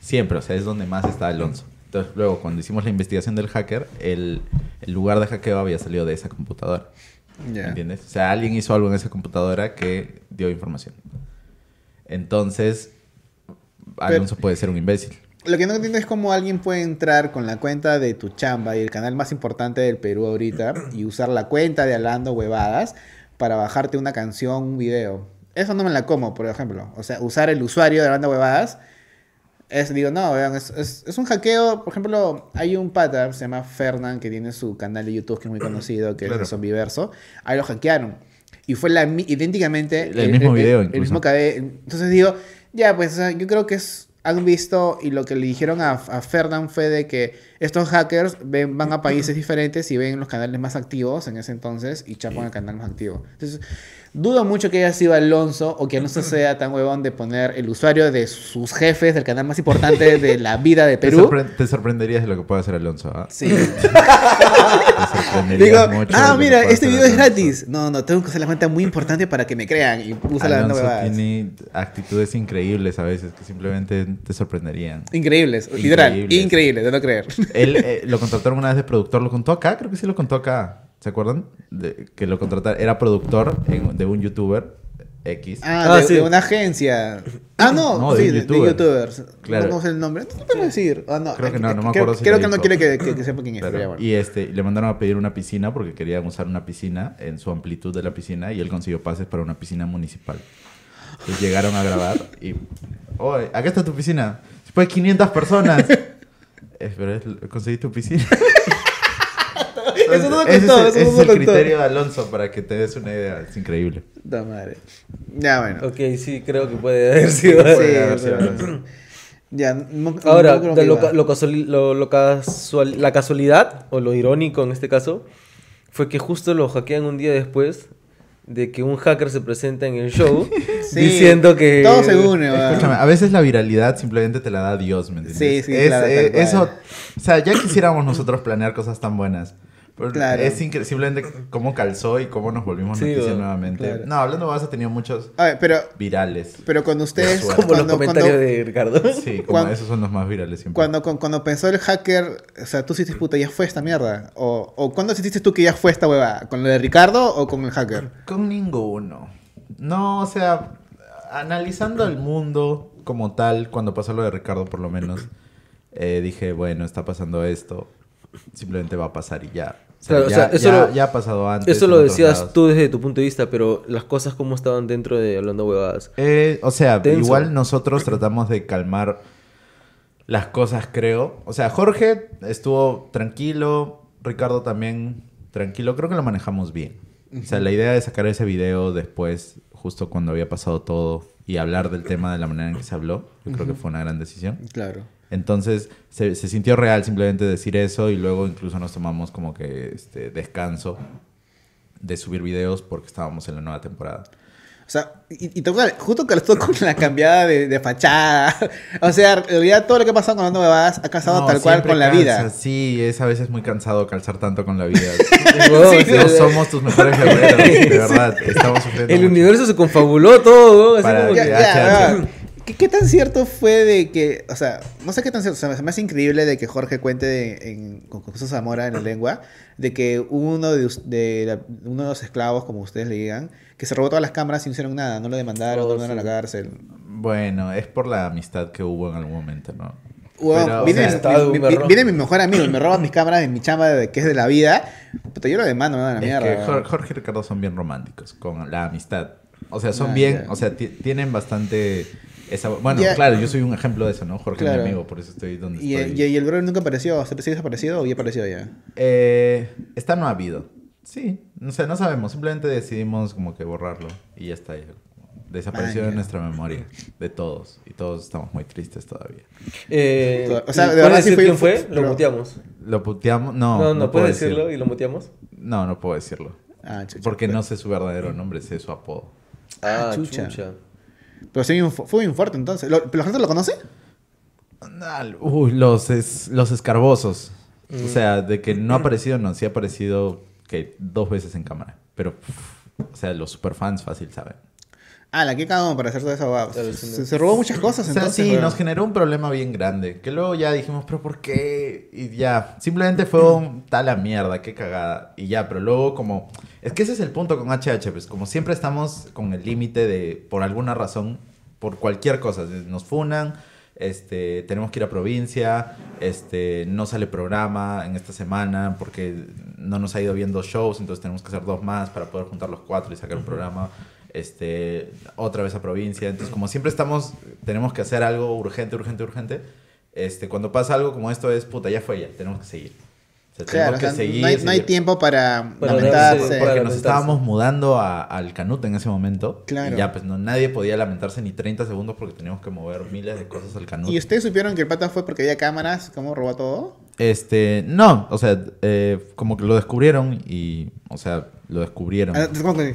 Siempre, o sea, es donde más está Alonso. Entonces, luego, cuando hicimos la investigación del hacker, el, el lugar de hackeo había salido de esa computadora. Ya. ¿Entiendes? O sea, alguien hizo algo en esa computadora que dio información. Entonces, Alonso puede ser un imbécil. Lo que no entiendo es cómo alguien puede entrar con la cuenta de tu chamba y el canal más importante del Perú ahorita y usar la cuenta de Hablando Huevadas para bajarte una canción, un video. Eso no me la como, por ejemplo. O sea, usar el usuario de Hablando Huevadas es, digo, no, vean, es, es- es un hackeo. Por ejemplo, hay un pata, se llama Fernand, que tiene su canal de YouTube que es muy [clears throat] conocido, que Claro. es de Zombiverso. Ahí lo hackearon. Y fue la, idénticamente El mismo video, el incluso. mismo Entonces digo, ya, pues yo creo que es, han visto y lo que le dijeron a, a Fernand fue de que estos hackers ven, van a [clears throat] países diferentes y ven los canales más activos en ese entonces y chapan el canal más activo. Entonces, dudo mucho que haya sido Alonso o que Alonso [clears throat] sea tan huevón de poner el usuario de sus jefes del canal más importante de la vida de Te, Perú. sorpre- te sorprenderías de lo que puede hacer Alonso. ¿ah? Sí. [laughs] Te sorprenderías Digo, mucho ah, mira, este hacer video es gratis. No, no, tengo que usar la cuenta muy importante para que me crean y usa la nueva. tiene actitudes increíbles a veces que simplemente te sorprenderían. Increíbles, literal, Increíbles. increíble, de no creer. Él eh, [laughs] lo contrataron una vez de productor, lo contó acá, creo que sí lo contó acá. ¿Se acuerdan? De- que lo contrataron, era productor en- de un youtuber X. Ah, Ah, de, sí. de una agencia. [clears throat] Ah, no, No, de sí, un de, de youtuber. youtubers. Claro. No, no sé el nombre. No te puedo decir. Ah, no, Creo que eh, no, no me creo- acuerdo si Creo que no quiere que, que- que sepa quién es. Claro. bueno. Y este, le mandaron a pedir una piscina porque querían usar una piscina en su amplitud de la piscina y él consiguió pases para una piscina municipal. Entonces llegaron a grabar y... Oye, acá está tu piscina. Después 500 personas. [laughs] Eh, pero es- conseguí tu piscina. [laughs] Eso no Ese es contó, el- eso ese no es lo el criterio de Alonso para que te des una idea. Es increíble. Puta madre. Ya, bueno. Ok, sí, creo que puede haber sido. Sí, Puede haber sido Alonso. Ya, no- no Ahora, de que lo, lo casuali- lo- lo casual- la casualidad, o lo irónico en este caso, fue que justo lo hackean un día después de que un hacker se presenta en el show [laughs] Sí, diciendo que... Todo se une, weón. Escúchame, a veces la viralidad simplemente te la da Dios, ¿me entiendes? Sí, sí, Es, claro, eh, eso, o sea, ya quisiéramos nosotros planear cosas tan buenas. Pero Claro. Es simplemente cómo calzó y cómo nos volvimos Sí, noticia bueno, nuevamente. claro. No, hablando de Babas ha tenido muchos A ver, pero, virales. pero cuando ustedes. Como Como los cuando- comentarios cuando- de Ricardo. Sí, como Cuando- esos son los más virales siempre. Cuando, cuando, cuando pensó el hacker, o sea, tú hiciste puta, ya fue esta mierda. O, o ¿cuándo sentiste tú que ya fue esta hueva? ¿Con lo de Ricardo o con el hacker? Con ninguno. No, o sea, analizando el mundo como tal, cuando pasó lo de Ricardo por lo menos, eh, dije, bueno, está pasando esto, simplemente va a pasar y ya. O sea, Claro, o ya, sea, eso ya- lo- ya ha pasado antes. Eso lo decías lados. tú desde tu punto de vista, pero las cosas como estaban dentro de Hablando Huevadas. Eh, o sea, Tenso. igual nosotros tratamos de calmar las cosas, creo. O sea, Jorge estuvo tranquilo, Ricardo también tranquilo, creo que lo manejamos bien. O sea, la idea de sacar ese video después, justo cuando había pasado todo, y hablar del tema de la manera en que se habló, yo creo que fue una gran decisión. Claro. Entonces se, se sintió real simplemente decir eso y luego incluso nos tomamos como que este descanso de subir videos porque estábamos en la nueva temporada. O sea, y, y justo que estuvo con la cambiada de, de fachada. [laughs] O sea, en realidad todo lo que ha pasado con las huevadas ha casado No, tal cual con la cansa. vida. Sí, es a veces muy cansado calzar tanto con la vida. [laughs] Sí, no somos tus mejores guerreros, de [laughs] verdad. Estamos sufriendo El mucho. universo se confabuló todo, así Para como Ya, que- que- ya, ¿Qué, qué tan cierto fue de que, o sea, no sé qué tan cierto, o sea, se me hace increíble de que Jorge cuente de- en, con Jesús Zamora en la lengua, de que uno de, de la- uno de los esclavos, como ustedes le digan, que se robó todas las cámaras y no hicieron nada, no lo demandaron, Oh, no lo mandaron a la cárcel. Bueno, es por la amistad que hubo en algún momento, ¿no? Huevón, Pero, o viene, sea, mi- viene mi mejor amigo y me roba mis cámaras de mi chamba de, que es de la vida. Puta, yo lo demando, me van a la Es mierda. que Jorge y Ricardo son bien románticos con la amistad. O sea, son Ah, bien, o sea, ti- tienen bastante esa... Bueno, Ya. claro, yo soy un ejemplo de eso, ¿no? Jorge es mi amigo, por eso estoy donde Y, estoy. y- y el brother nunca apareció, ¿se sigue desaparecido o ya apareció ya? Eh, está no ha habido. Sí, o sea, no sabemos, simplemente decidimos como que borrarlo y ya está. ya. Desapareció Ah, de nuestra memoria, de todos, y todos estamos muy tristes todavía. Eh, O sea, de ¿puedes verdad sí decir fue- quién fue? Lo pero- muteamos. ¿Lo puteamos? No, No, no, no, puedo puedes decirlo decirlo. y lo muteamos. No, no puedo decirlo. Ah, chucha. Porque no sé su verdadero nombre, sé su apodo. Ah, chucha. chucha. Pero sí, fue bien fuerte entonces. ¿Lo- ¿Pero la gente lo conoce? Uy, los, es- los escarbosos. Mm. O sea, de que no ha aparecido, no, sí ha aparecido que dos veces en cámara. Pero, pff, o sea, los superfans fácil saben. Ah, la que cagamos para hacer todo eso. va. Claro, se, sí, no. se robó muchas cosas O sea, entonces. sí, nos generó un problema bien grande. Que luego ya dijimos, pero ¿por qué? Y ya, simplemente fue un tal a mierda, qué cagada. Y ya, pero luego como... Es que ese es el punto con HH, pues como siempre estamos con el límite de, por alguna razón, por cualquier cosa, nos funan, este, tenemos que ir a provincia, este, no sale programa en esta semana porque no nos ha ido bien dos shows, entonces tenemos que hacer dos más para poder juntar los cuatro y sacar un programa este, otra vez a provincia. Entonces, como siempre estamos, tenemos que hacer algo urgente, urgente, urgente. Este, cuando pasa algo como esto es, puta, ya fue ya, tenemos que seguir. O sea, Claro, tenemos o sea, que seguir. no, hay, no hay seguir. tiempo para Para lamentarse. Porque para nos estábamos mudando a- al Canut en ese momento. Claro. Y ya, pues no, nadie podía lamentarse ni 30 segundos porque teníamos que mover miles de cosas al Canut. ¿Y ustedes supieron que el pata fue porque había cámaras? ¿Cómo robó todo? Este, no, o sea, eh, como que lo descubrieron y, o sea, lo descubrieron. Ah, ¿cómo que-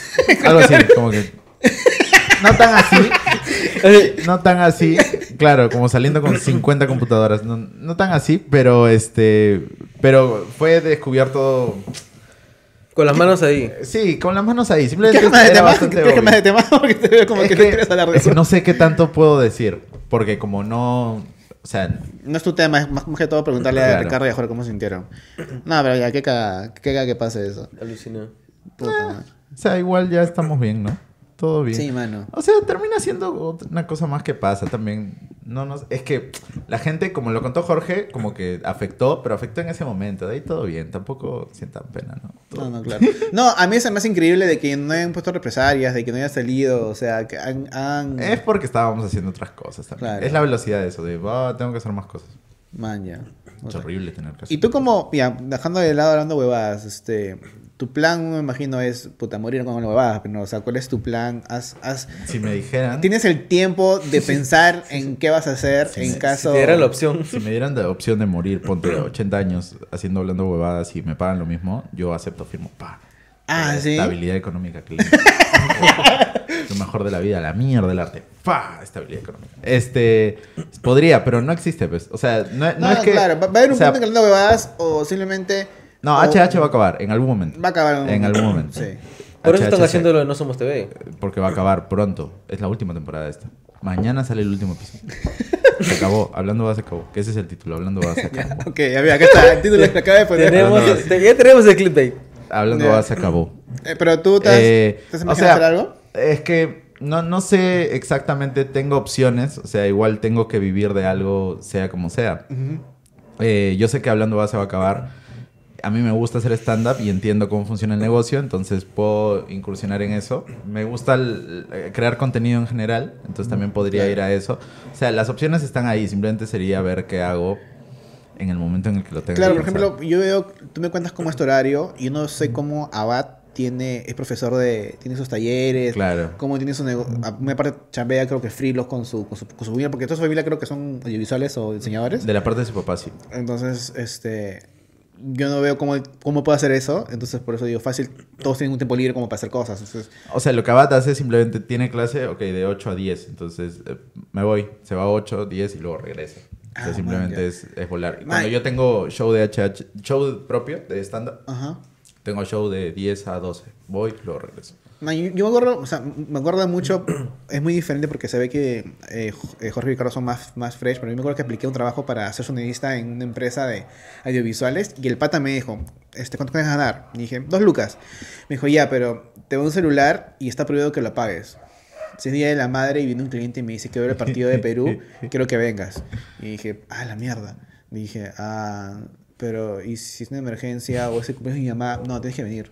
[laughs] Algo así, como que. No tan así. No tan así. Claro, como saliendo con 50 computadoras. No, no tan así, pero este. Pero fue descubierto. Con las manos ahí. Sí, con las manos ahí. Simplemente ¿Quieres más de era tema? bastante ¿Quieres obvio. más de tema? Porque te veo como Es que, que- no quieres hablar de es que eso. no sé qué tanto puedo decir. Porque como no. O sea, No es tu tema, es más, que todo preguntarle a. Ricardo y a Jorge cómo se sintieron. No, pero ya, qué caga, qué caga que pase eso. Alucinó. Puta Ah. madre. O sea, igual ya estamos bien, ¿no? Todo bien. Sí, mano. O sea, termina siendo una cosa más que pasa también. No nos, es que la gente, como lo contó Jorge, como que afectó, pero afectó en ese momento. De ahí todo bien. Tampoco sientan pena, ¿no? Todo- No, no, claro. No, a mí se me hace increíble de que no hayan puesto represalias, de que no haya salido, o sea, que han... han- Es porque estábamos haciendo otras cosas también. Claro. Es la velocidad de eso, de, "Ah, tengo que hacer más cosas. Man, ya. Es horrible tener que hacer Y tú como, ya, dejando de lado hablando huevadas, este, tu plan, me imagino, es, puta, morir con huevadas, pero, no, o sea, ¿cuál es tu plan? ¿Has, has, Si me dijeran... ¿Tienes el tiempo de pensar en qué vas a hacer en caso... Si te diera la opción. Si me dieran la opción de morir, ponte 80 años haciendo hablando huevadas y me pagan lo mismo, yo acepto, firmo, pa. Ah, ¿sí? Estabilidad económica, que [laughs] Lo mejor de la vida, la mierda del arte. Pa, estabilidad económica. Este, podría, pero no existe, pues. O sea, no, no No, es que... claro, va a haber un o sea, punto en que hablando huevadas o simplemente... No, o- HH va a acabar en algún momento. Va a acabar En algún momento. Sí. Por eso están haciendo lo de No Somos TV. Porque va a acabar pronto. Es la última temporada esta. Mañana sale el último episodio. [laughs] Se acabó. Hablando va se acabó. Que ese es el título. Hablando va se acabó. Ok, ya mira, acá está, el título que acaba de poner. Tenemos, ya tenemos el clickbait. Hablando Ya. va se acabó. Eh, pero tú te has, Eh, ¿te has o sea, hacer algo? Es que no, no sé exactamente. Tengo opciones. O sea, igual tengo que vivir de algo, sea como sea. Ujú. Eh, yo sé que hablando va se va a acabar. A mí me gusta hacer stand-up y entiendo cómo funciona el negocio, entonces puedo incursionar en eso. Me gusta el- eh, crear contenido en general, entonces también podría claro. ir a eso. O sea, las opciones están ahí, simplemente sería ver qué hago en el momento en el que lo tenga. Claro, por ejemplo, yo veo, tú me cuentas cómo es tu horario y yo no sé cómo Abad tiene, es profesor de, tiene sus talleres, Claro. cómo tiene su negocio, me parte chambea creo que freelos con su, con su, con su familia, porque toda su familia creo que son audiovisuales o diseñadores. De la parte de su papá, sí. Entonces, este, yo no veo cómo, cómo puedo hacer eso, entonces por eso digo, fácil, todos tienen un tiempo libre como para hacer cosas. Entonces, O sea, lo que Abad hace simplemente tiene clase, ok, de 8 a 10. Entonces eh, me voy, se va a 8, 10 y luego regresa. O sea, Ah, simplemente man, es, es volar. Man. Cuando yo tengo show de HH, show propio de stand-up, tengo show de 10 a 12. Voy, luego regreso. No, yo, yo me acuerdo, o sea, me acuerdo mucho, es muy diferente porque se ve que eh, eh, Jorge y Ricardo son más, más fresh, pero yo me acuerdo que apliqué un trabajo para ser sonidista en una empresa de audiovisuales y el pata me dijo, este, ¿cuánto quieres ganar? Y dije, dos lucas. Me dijo, ya, pero te doy un celular y está prohibido que lo apagues. Si es día de la madre y viene un cliente y me dice que veo el partido de Perú, [laughs] quiero que vengas. Y dije, ah, la mierda. Y dije, ah, pero ¿y si es una emergencia o ese cumpleaños de mi mamá? No, tienes que venir.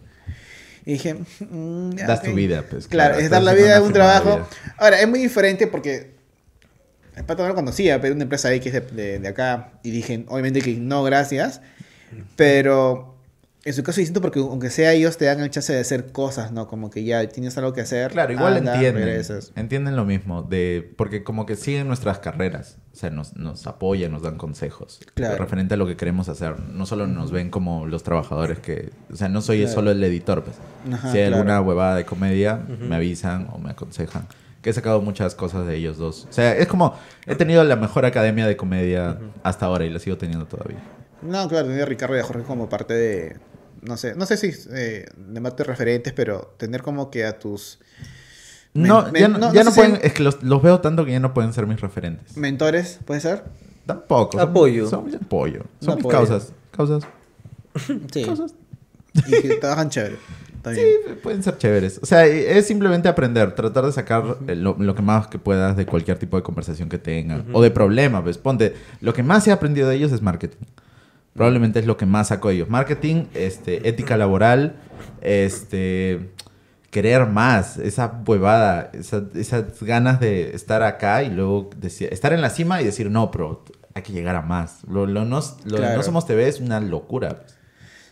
Y dije, mm, ya, Das tu vida, pues, Claro, claro, es dar la vida de una un trabajo. Ahora, es muy diferente porque el pato no lo conocía, pero una empresa X de, de, de acá. Y dije, obviamente que no, gracias. Pero en su caso es distinto porque aunque sea ellos te dan el chance de hacer cosas, ¿no? Como que ya tienes algo que hacer. Claro, igual anda, entienden. regresas. Entienden lo mismo, de porque como que siguen nuestras carreras. O sea, nos, nos apoyan, nos dan consejos. Claro. Referente a lo que queremos hacer. No solo nos ven como los trabajadores que... O sea, no soy Claro. solo el editor, pues. Ajá, si hay claro. alguna huevada de comedia, me avisan o me aconsejan. Que he sacado muchas cosas de ellos dos. O sea, es como... He tenido la mejor academia de comedia hasta ahora y la sigo teniendo todavía. No, claro, tener a Ricardo y a Jorge como parte de. No sé, no sé si eh, de más de referentes, pero tener como que a tus Men- No, men- ya no, no- ya no no sé si- pueden... Es que los, los veo tanto que ya no pueden ser mis referentes. mentores, ¿puede ser? Tampoco. son- Apoyo. Son, mis apoyo. Son mis apoyo. causas. Causas. [laughs] Sí. Causas. Y que trabajan chévere. [laughs] Bien. Sí, pueden ser chéveres. O sea, es simplemente aprender, tratar de sacar eh, lo, lo que más que puedas de cualquier tipo de conversación que tengan o de problema. Pues ponte, lo que más he aprendido de ellos es marketing. Probablemente es lo que más saco de ellos. Marketing, este, ética laboral, este, querer más, esa huevada, esa- esas ganas de estar acá y luego decir, estar en la cima y decir, no, pero hay que llegar a más. Lo, lo no, lo Claro. no somos TV es una locura.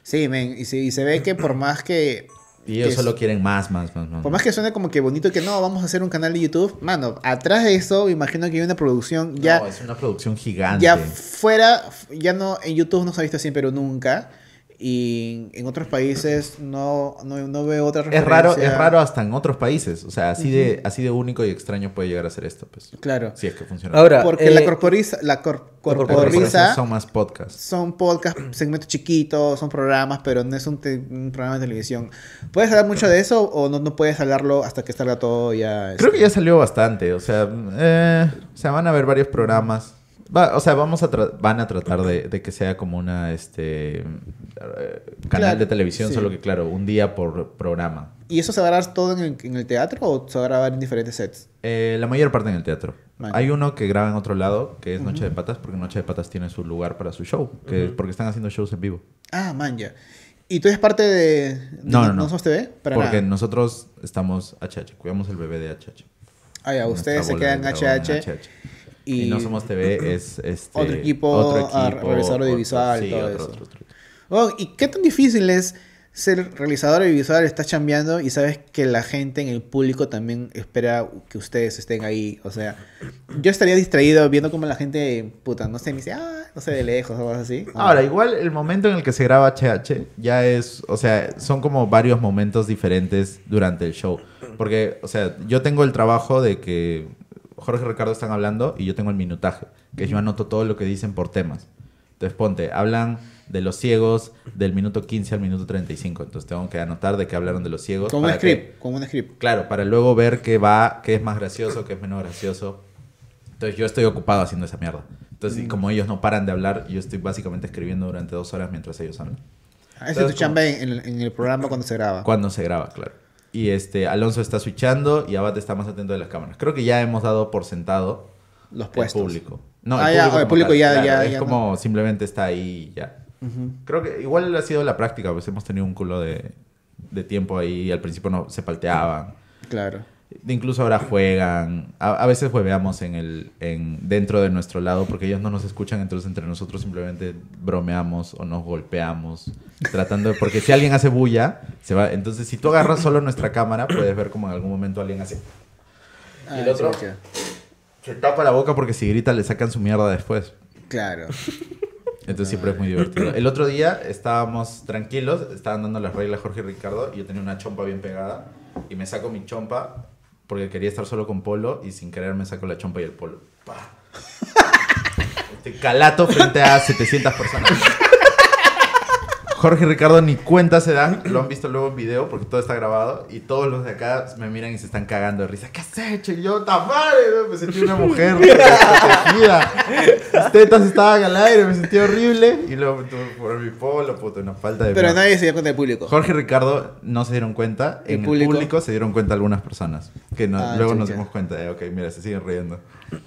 Sí, men, y, se, y se ve que por más que... Y ellos solo quieren más, más, más, más. Por más que suene como que bonito que no, vamos a hacer un canal de YouTube, mano, atrás de eso, imagino que hay una producción ya, No, es una producción gigante. ya fuera, ya no, en YouTube no se ha visto así, pero nunca, y en otros países no, no, no veo otra es raro, referencia. es raro hasta en otros países. O sea, así de, así de único y extraño puede llegar a ser esto, pues. Claro, Si es que funciona. Ahora, porque la eh, corporiza, la cor- la Porque corporiza corporiza son más podcasts. son podcasts, [clears throat] segmentos chiquitos, son programas, pero no es un, programa de televisión. ¿Puedes hablar mucho de eso o no, no puedes hablarlo hasta que salga todo ya? Creo que ya salió bastante. O sea, eh, o sea van a ver varios programas. Va- o sea, vamos a van a tratar de, de que sea como una este eh, canal Claro, de televisión, sí. solo que claro, un día por programa. ¿Y eso se va a grabar todo en el, en el teatro o se va a grabar en diferentes sets? Eh, la mayor parte en el teatro. Vale. Hay uno que graba en otro lado, que es Noche de Patas, porque Noche de Patas tiene su lugar para su show, que, porque están haciendo shows en vivo. Ah, man, ya. ¿Y tú eres parte de, de No, no, no. Somos TV? Para porque nada. nosotros estamos HH, cuidamos el bebé de HH. Ah, ya, ustedes se quedan HH. HH. Y, No Somos TV es este, otro equipo, a realizador audiovisual, sí, todo otro, eso. otro, otro. Oh, ¿Y qué tan difícil es ser realizador audiovisual? Estás chambeando y sabes que la gente en el público también espera que ustedes estén ahí. O sea, yo estaría distraído viendo cómo la gente, puta, no sé, me dice, ah, no sé, de lejos o algo así. Ahora, igual el momento en el que se graba HH ya es, o sea, son como varios momentos diferentes durante el show. Porque, o sea, yo tengo el trabajo de que Jorge y Ricardo están hablando y yo tengo el minutaje, que yo anoto todo lo que dicen por temas. Entonces, ponte, hablan de los ciegos del minuto 15 al minuto 35. Entonces, tengo que anotar de qué hablaron de los ciegos. Como un para que- script, como un script. Claro, para luego ver qué va, qué es más gracioso, qué es menos gracioso. Entonces yo estoy ocupado haciendo esa mierda. Entonces, y como ellos no paran de hablar, yo estoy básicamente escribiendo durante dos horas mientras ellos hablan. Ah, Esa es tu chamba en el programa cuando se graba. Cuando se graba, claro. Y este, Alonso está switchando y Abad está más atento de las cámaras. Creo que ya hemos dado por sentado Los el puestos. público. No, Ah, ya, el público tal, ya- claro, ya- Es ya como simplemente está ahí y ya. Creo que igual ha sido la práctica, pues hemos tenido un culo de, de tiempo ahí. Al principio no se palteaban. Claro. Incluso ahora juegan. A, a veces jueveamos en el, en, dentro de nuestro lado porque ellos no nos escuchan, entonces entre nosotros simplemente bromeamos o nos golpeamos. Tratando de, porque si alguien hace bulla, se va. Entonces, si tú agarras solo nuestra cámara, puedes ver como en algún momento alguien hace. Ah, el otro? Se tapa la boca porque si grita le sacan su mierda después. Claro. Entonces siempre es muy divertido. El otro día estábamos tranquilos, estaban dando las reglas Jorge y Ricardo y yo tenía una chompa bien pegada y me saco mi chompa porque quería estar solo con Polo y sin querer me saco la chompa y el Polo. ¡Pah! [laughs] Este calato frente a 700 personas. Jorge y Ricardo ni cuenta se dan, lo han visto luego en video porque todo está grabado y todos los de acá me miran y se están cagando de risa. ¿Qué has hecho? Y yo, ¡tamare! Me sentí una mujer protegida. Mis tetas estaban al aire, me sentí horrible. Y luego tuve que poner mi polo, puta, una falta de... Pero nadie se dio cuenta del público. Jorge y Ricardo no se dieron cuenta. ¿El En público? el público se dieron cuenta algunas personas. Que no- Ah, luego nos dimos cuenta de, ok, mira, se siguen riendo.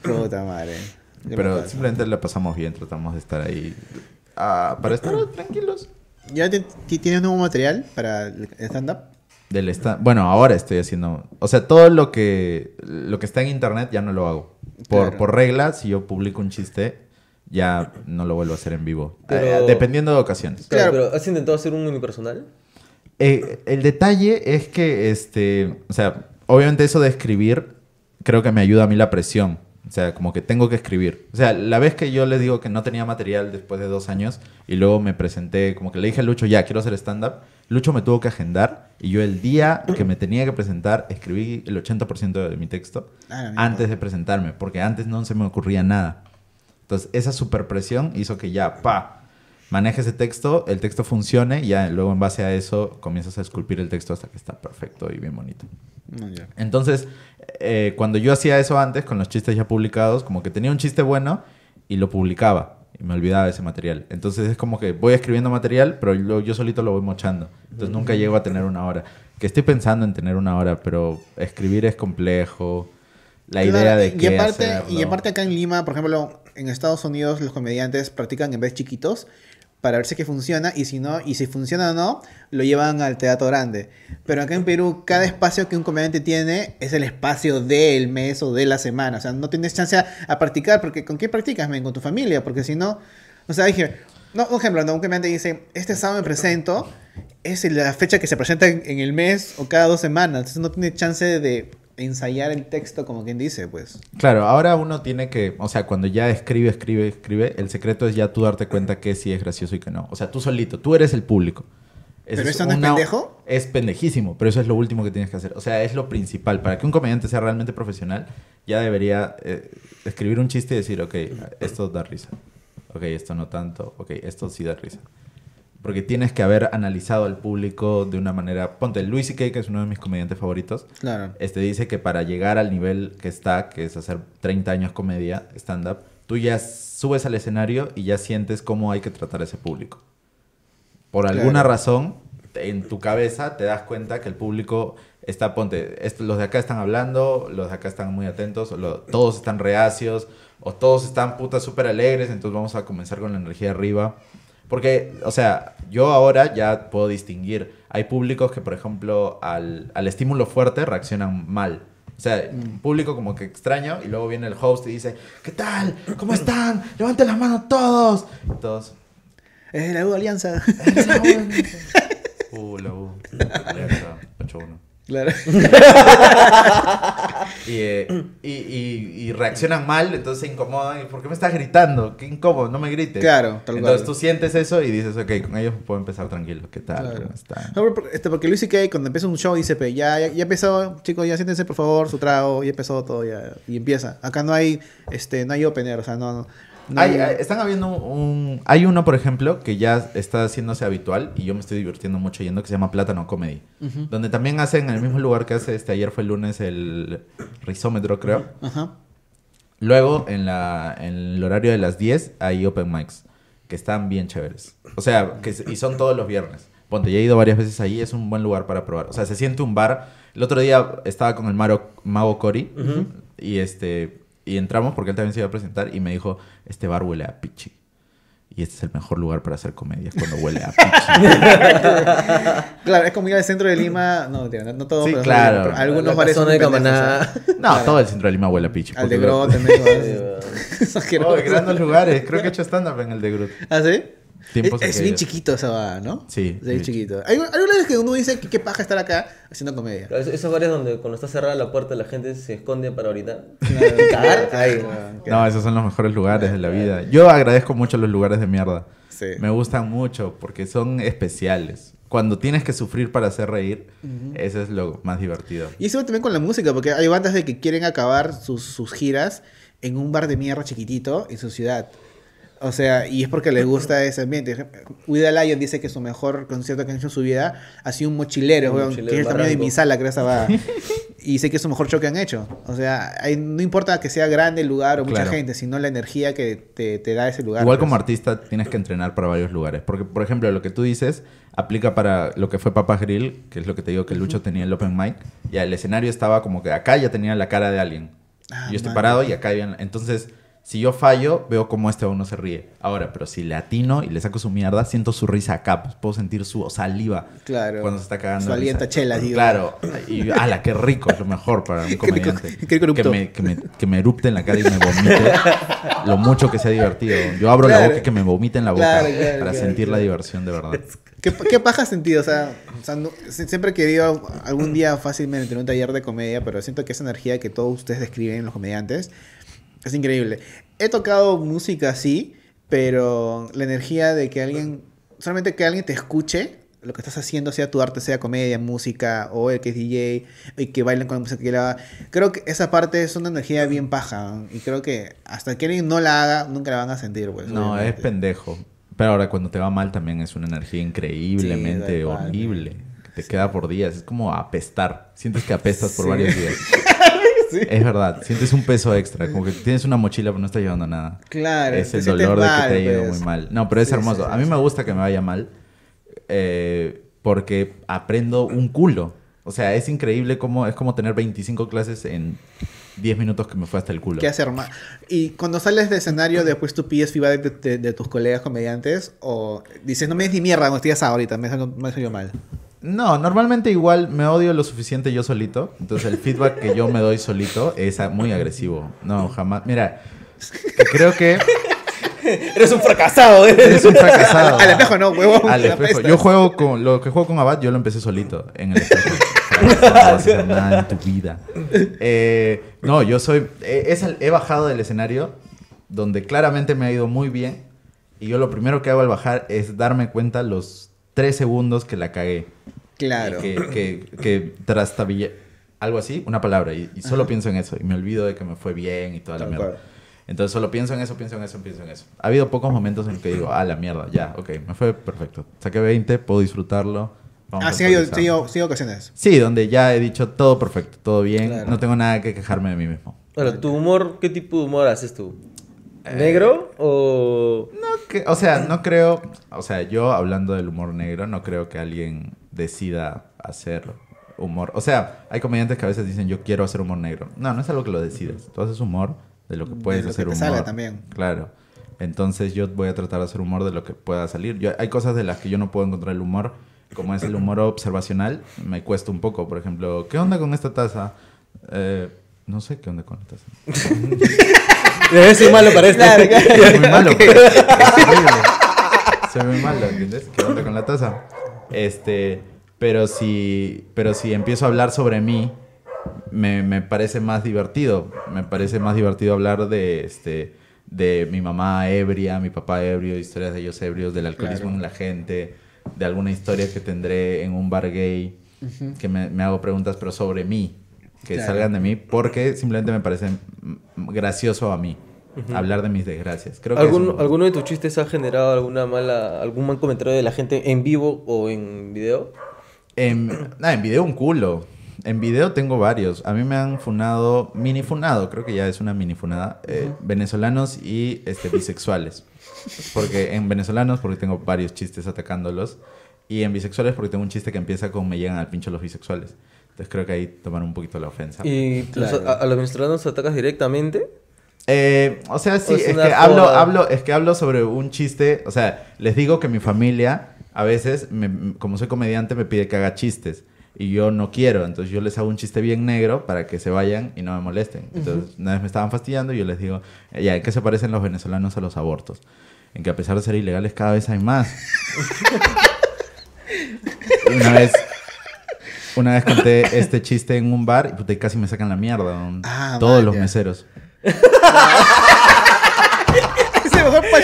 Puta madre. ¿Qué me Pero simplemente la pasamos bien, tratamos de estar ahí ah, para estar tranquilos. ¿Ya te- tienes nuevo material para el stand-up? Del esta- bueno, ahora estoy haciendo, o sea, todo lo que lo que está en internet ya no lo hago. Por, Claro. por regla, si yo publico un chiste, ya no lo vuelvo a hacer en vivo. Pero- Eh, dependiendo de ocasiones. Claro, Claro. pero ¿has intentado hacer un unipersonal? Eh, el detalle es que, este, o sea, obviamente eso de escribir, creo que me ayuda a mí la presión. O sea, como que tengo que escribir. O sea, la vez que yo les digo que no tenía material después de dos años y luego me presenté, como que le dije a Lucho, ya, quiero hacer stand-up, Lucho me tuvo que agendar y yo el día que me tenía que presentar escribí el 80% de mi texto Ah, antes de presentarme, porque antes no se me ocurría nada. Entonces, esa superpresión hizo que ya, pa, maneje ese texto, el texto funcione y ya luego en base a eso comienzas a esculpir el texto hasta que está perfecto y bien bonito. Ya. Entonces, eh, cuando yo hacía eso antes, con los chistes ya publicados, como que tenía un chiste bueno y lo publicaba. Y me olvidaba de ese material. Entonces es como que voy escribiendo material, pero yo, yo solito lo voy mochando. Entonces nunca llego a tener una hora. Que estoy pensando en tener una hora, pero escribir es complejo. La Claro, idea de y que aparte, y aparte acá en Lima, por ejemplo, en Estados Unidos los comediantes practican en vez chiquitos para ver si es que funciona y si no, y si funciona o no, lo llevan al teatro grande. Pero acá en Perú, cada espacio que un comediante tiene es el espacio del mes o de la semana. O sea, no tienes chance a, practicar, porque ¿con quién practicas? Con tu familia, porque si no, o sea, dije, no, un ejemplo, no, un comediante dice, este sábado me presento, es la fecha que se presenta en, en el mes o cada dos semanas, entonces no tiene chance de ensayar el texto como quien dice, pues. Claro, ahora uno tiene que, o sea, cuando ya escribe, escribe, escribe, el secreto es ya tú darte cuenta que sí es gracioso y que no. O sea, tú solito, tú eres el público. ¿Pero eso no es pendejo? Es pendejísimo, pero eso es lo último que tienes que hacer. O sea, es lo principal. Para que un comediante sea realmente profesional, ya debería eh, escribir un chiste y decir, ok, esto da risa. Ok, esto no tanto. Ok, esto sí da risa. Porque tienes que haber analizado al público de una manera... Ponte, Luis C.K., que es uno de mis comediantes favoritos, Claro. este dice que para llegar al nivel que está, que es hacer 30 años comedia, stand-up, tú ya subes al escenario y ya sientes cómo hay que tratar a ese público. Por Claro. alguna razón, en tu cabeza te das cuenta que el público está, ponte, esto- los de acá están hablando, los de acá están muy atentos, lo- todos están reacios, o todos están putas súper alegres, entonces vamos a comenzar con la energía arriba. Porque, o sea, yo ahora ya puedo distinguir. Hay públicos que, por ejemplo, al, al estímulo fuerte reaccionan mal. O sea, un público como que extraño y luego viene el host y dice, ¿qué tal? ¿Cómo están? Levanten las manos todos. Y todos, Es la U Alianza. "Es la U". [laughs] Uh, la U. Alianza, 8-1. Claro. [laughs] Y, eh, y, y- y reaccionan mal, entonces se incomodan. ¿Y por qué me estás gritando? Qué incómodo, no me grites. Claro, tal Entonces cual. tú sientes eso y dices, ok, con ellos puedo empezar tranquilo. ¿Qué tal? Claro. ¿Cómo están? No, pero, este, porque Luis C.K. cuando empieza un show dice, "Pe, ya, ya, ya empezó, chicos, ya siéntense por favor, su trago, ya empezó todo, ya, y empieza. Acá no hay, este, no hay opener, o sea, no, no Hay- están habiendo un... Hay uno, por ejemplo, que ya está haciéndose habitual y yo me estoy divirtiendo mucho yendo, que se llama Plátano Comedy. Donde también hacen en el mismo lugar que hace este... Ayer fue el lunes el Rizómetro, creo. Ajá. Luego, en, la, en el horario de las 10, hay open mics, que están bien chéveres. O sea, que, y son todos los viernes. Ponte, ya he ido varias veces ahí, es un buen lugar para probar. O sea, se siente un bar. El otro día estaba con el Maro, mago Cory y este y entramos porque él también se iba a presentar y me dijo, este bar huele a pichi. Y este es el mejor lugar para hacer comedia, es cuando huele a pichi. [laughs] Claro, es como ir al centro de Lima, no, mentira, no, no todo, Sí, pero, claro. pero algunos bares son de Camaná. No, todo el centro de Lima huele a pichi. Al de Grote, también. [laughs] Oh, grandes lugares. Creo que he hecho stand-up en el de Groot. ¿Ah, sí? Tiempos es, es bien chiquito esa va, ¿no? Sí, Es bien sí. chiquito. Hay, hay una vez que uno dice que qué paja estar acá haciendo comedia. Es- Esos bares donde cuando está cerrada la puerta la gente se esconde para ahorita. Claro, [laughs] no, No, esos son los mejores lugares de la vida. Yo agradezco mucho los lugares de mierda. Sí. Me gustan mucho porque son especiales. Cuando tienes que sufrir para hacer reír, eso es lo más divertido. Y eso también con la música, porque hay bandas de que quieren acabar sus, sus giras en un bar de mierda chiquitito en su ciudad. O sea, y es porque les gusta ese ambiente. Wida Lion dice que su mejor concierto que han hecho en su vida ha sido un mochilero, Un weón, mochilero que es el tamaño de mi sala, creo esa va. [laughs] Y sé que es su mejor show que han hecho. O sea, hay- no importa que sea grande el lugar o mucha Claro. gente, sino la energía que te, te da ese lugar. Igual pues. como artista tienes que entrenar para varios lugares. Porque, por ejemplo, lo que tú dices aplica para lo que fue Papa Grill, que es lo que te digo que Lucho tenía el open mic. Y el escenario estaba como que acá ya tenía la cara de alguien. Ah, yo estoy man. parado y acá habían... Entonces, si yo fallo, veo cómo este uno se ríe. Ahora, pero si le atino y le saco su mierda, siento su risa acá. Pues puedo sentir su saliva Claro. cuando se está cagando. Su alienta chela, digo. Claro. Y, ala, qué rico, es lo mejor para un [laughs] Qué rico- comediante. qué rico que, me, que, me, que me erupte en la cara y me vomite [laughs] lo mucho que sea divertido. Yo abro la boca y que me vomite en la boca Claro, claro, para sentir la diversión de verdad. ¿Qué, qué paja sentido? O sea, o sea, no- si- siempre he querido algún día fácilmente tener un taller de comedia, pero siento que esa energía que todos ustedes describen, los comediantes, es increíble. He tocado música así, pero la energía de que alguien, solamente que alguien te escuche, lo que estás haciendo, sea tu arte, sea comedia, música, o el que es DJ, y que bailen con la música que le haga, creo que esa parte es una energía bien paja, ¿no? y creo que hasta que alguien no la haga, nunca la van a sentir, pues. No, es pendejo. Pero ahora cuando te va mal también es una energía increíblemente Sí, horrible. Que te queda por días. Es como apestar. Sientes que apestas por Sí. varios días. [laughs] Es verdad. Sientes un peso extra. Como que tienes una mochila pero no estás llevando nada. Claro, es el dolor de que te ha ido pues. muy mal. No, pero es Sí, hermoso. sí, a mí me gusta que me vaya mal eh, porque aprendo un culo. O sea, es increíble cómo es como tener 25 clases en 10 minutos que me fue hasta el culo. ¿Qué hacer más? Y cuando sales de escenario, después tú pides feedback de, de- de tus colegas comediantes o dices, no me des ni mierda cuando estoy asado ahorita, me me salió mal. No, normalmente igual me odio lo suficiente yo solito. Entonces el feedback que yo me doy solito es muy agresivo. No, jamás. Mira, creo que [laughs] Eres un fracasado, ¿eh? eres un fracasado. Al espejo no, huevón. Al espejo. Yo juego con lo que juego con Abad, yo lo empecé solito en el espejo. No hacer nada en tu vida. Eh, no, yo soy. es he bajado del escenario donde claramente me ha ido muy bien. Y yo lo primero que hago al bajar es darme cuenta los tres segundos que la cagué. Claro. Que, que, que trastabillé. Algo así, una palabra. Y, y solo pienso en eso. Y me olvido de que me fue bien y toda la Tal mierda. cual. Entonces solo pienso en eso, pienso en eso, pienso en eso. Ha habido pocos momentos en los que digo, ah, la mierda, ya, ok, me fue perfecto. Saqué 20, puedo disfrutarlo. vamos Ah, sí, hay, actualizar. sí, hay- sí ocasiones. Sí, donde ya he dicho todo perfecto, todo bien, Claro. no tengo nada que quejarme de mí mismo. Ahora, ¿tu humor, qué tipo de humor haces tú? Eh, ¿Negro o...? No, que, o sea, no creo, o sea, yo hablando del humor negro, no creo que alguien decida hacer humor. O sea, hay comediantes que a veces dicen, yo quiero hacer humor negro. No, no es algo que lo decidas. Tú haces humor de lo que puedes lo que hacer te humor. salga también. Claro. Entonces yo voy a tratar de hacer humor de lo que pueda salir. Yo, hay cosas de las que yo no puedo encontrar el humor, como es el humor observacional, me cuesta un poco. Por ejemplo, ¿qué onda con esta taza? Eh, no sé qué onda con la taza. [laughs] Debe ser malo para. Claro, claro. Es muy malo. Se ve muy malo, ¿entiendes? ¿Qué onda con la taza? Este, pero si, pero si empiezo a hablar sobre mí, me, me parece más divertido. Me parece más divertido hablar de, este, de mi mamá ebria, mi papá ebrio, historias de ellos ebrios, del alcoholismo Claro. en la gente, de alguna historia que tendré en un bar gay, que me, me hago preguntas, pero sobre mí, que Claro. salgan de mí, porque simplemente me parece gracioso a mí. Hablar de mis desgracias. Creo que ¿Algún- es un- ¿Alguno de tus chistes ha generado alguna mala, algún mal comentario de la gente en vivo o en video? En, [clears throat] ah, en video un culo. En video tengo varios. A mí me han funado, mini funado, creo que ya es una mini funada, eh, venezolanos y este, bisexuales. Porque en venezolanos, porque tengo varios chistes atacándolos. Y en bisexuales, porque tengo un chiste que empieza con me llegan al pincho los bisexuales. Entonces creo que ahí toman un poquito la ofensa. ¿Y Claro. los- a, a los venezolanos atacas directamente? Eh, o sea, sí, O es que hablo, joda. hablo, es que hablo sobre un chiste. O sea, les digo que mi familia, a veces, me- como soy comediante, me pide que haga chistes. Y yo no quiero. Entonces yo les hago un chiste bien negro para que se vayan y no me molesten. Entonces, una vez me estaban fastidiando y yo les digo, "Eh, ya, ¿en qué se parecen los venezolanos a los abortos? En que a pesar de ser ilegales, cada vez hay más. [laughs] Una vez. Una vez conté este chiste en un bar y puta, casi me sacan la mierda. ¿no? Ah, Todos los meseros. [laughs]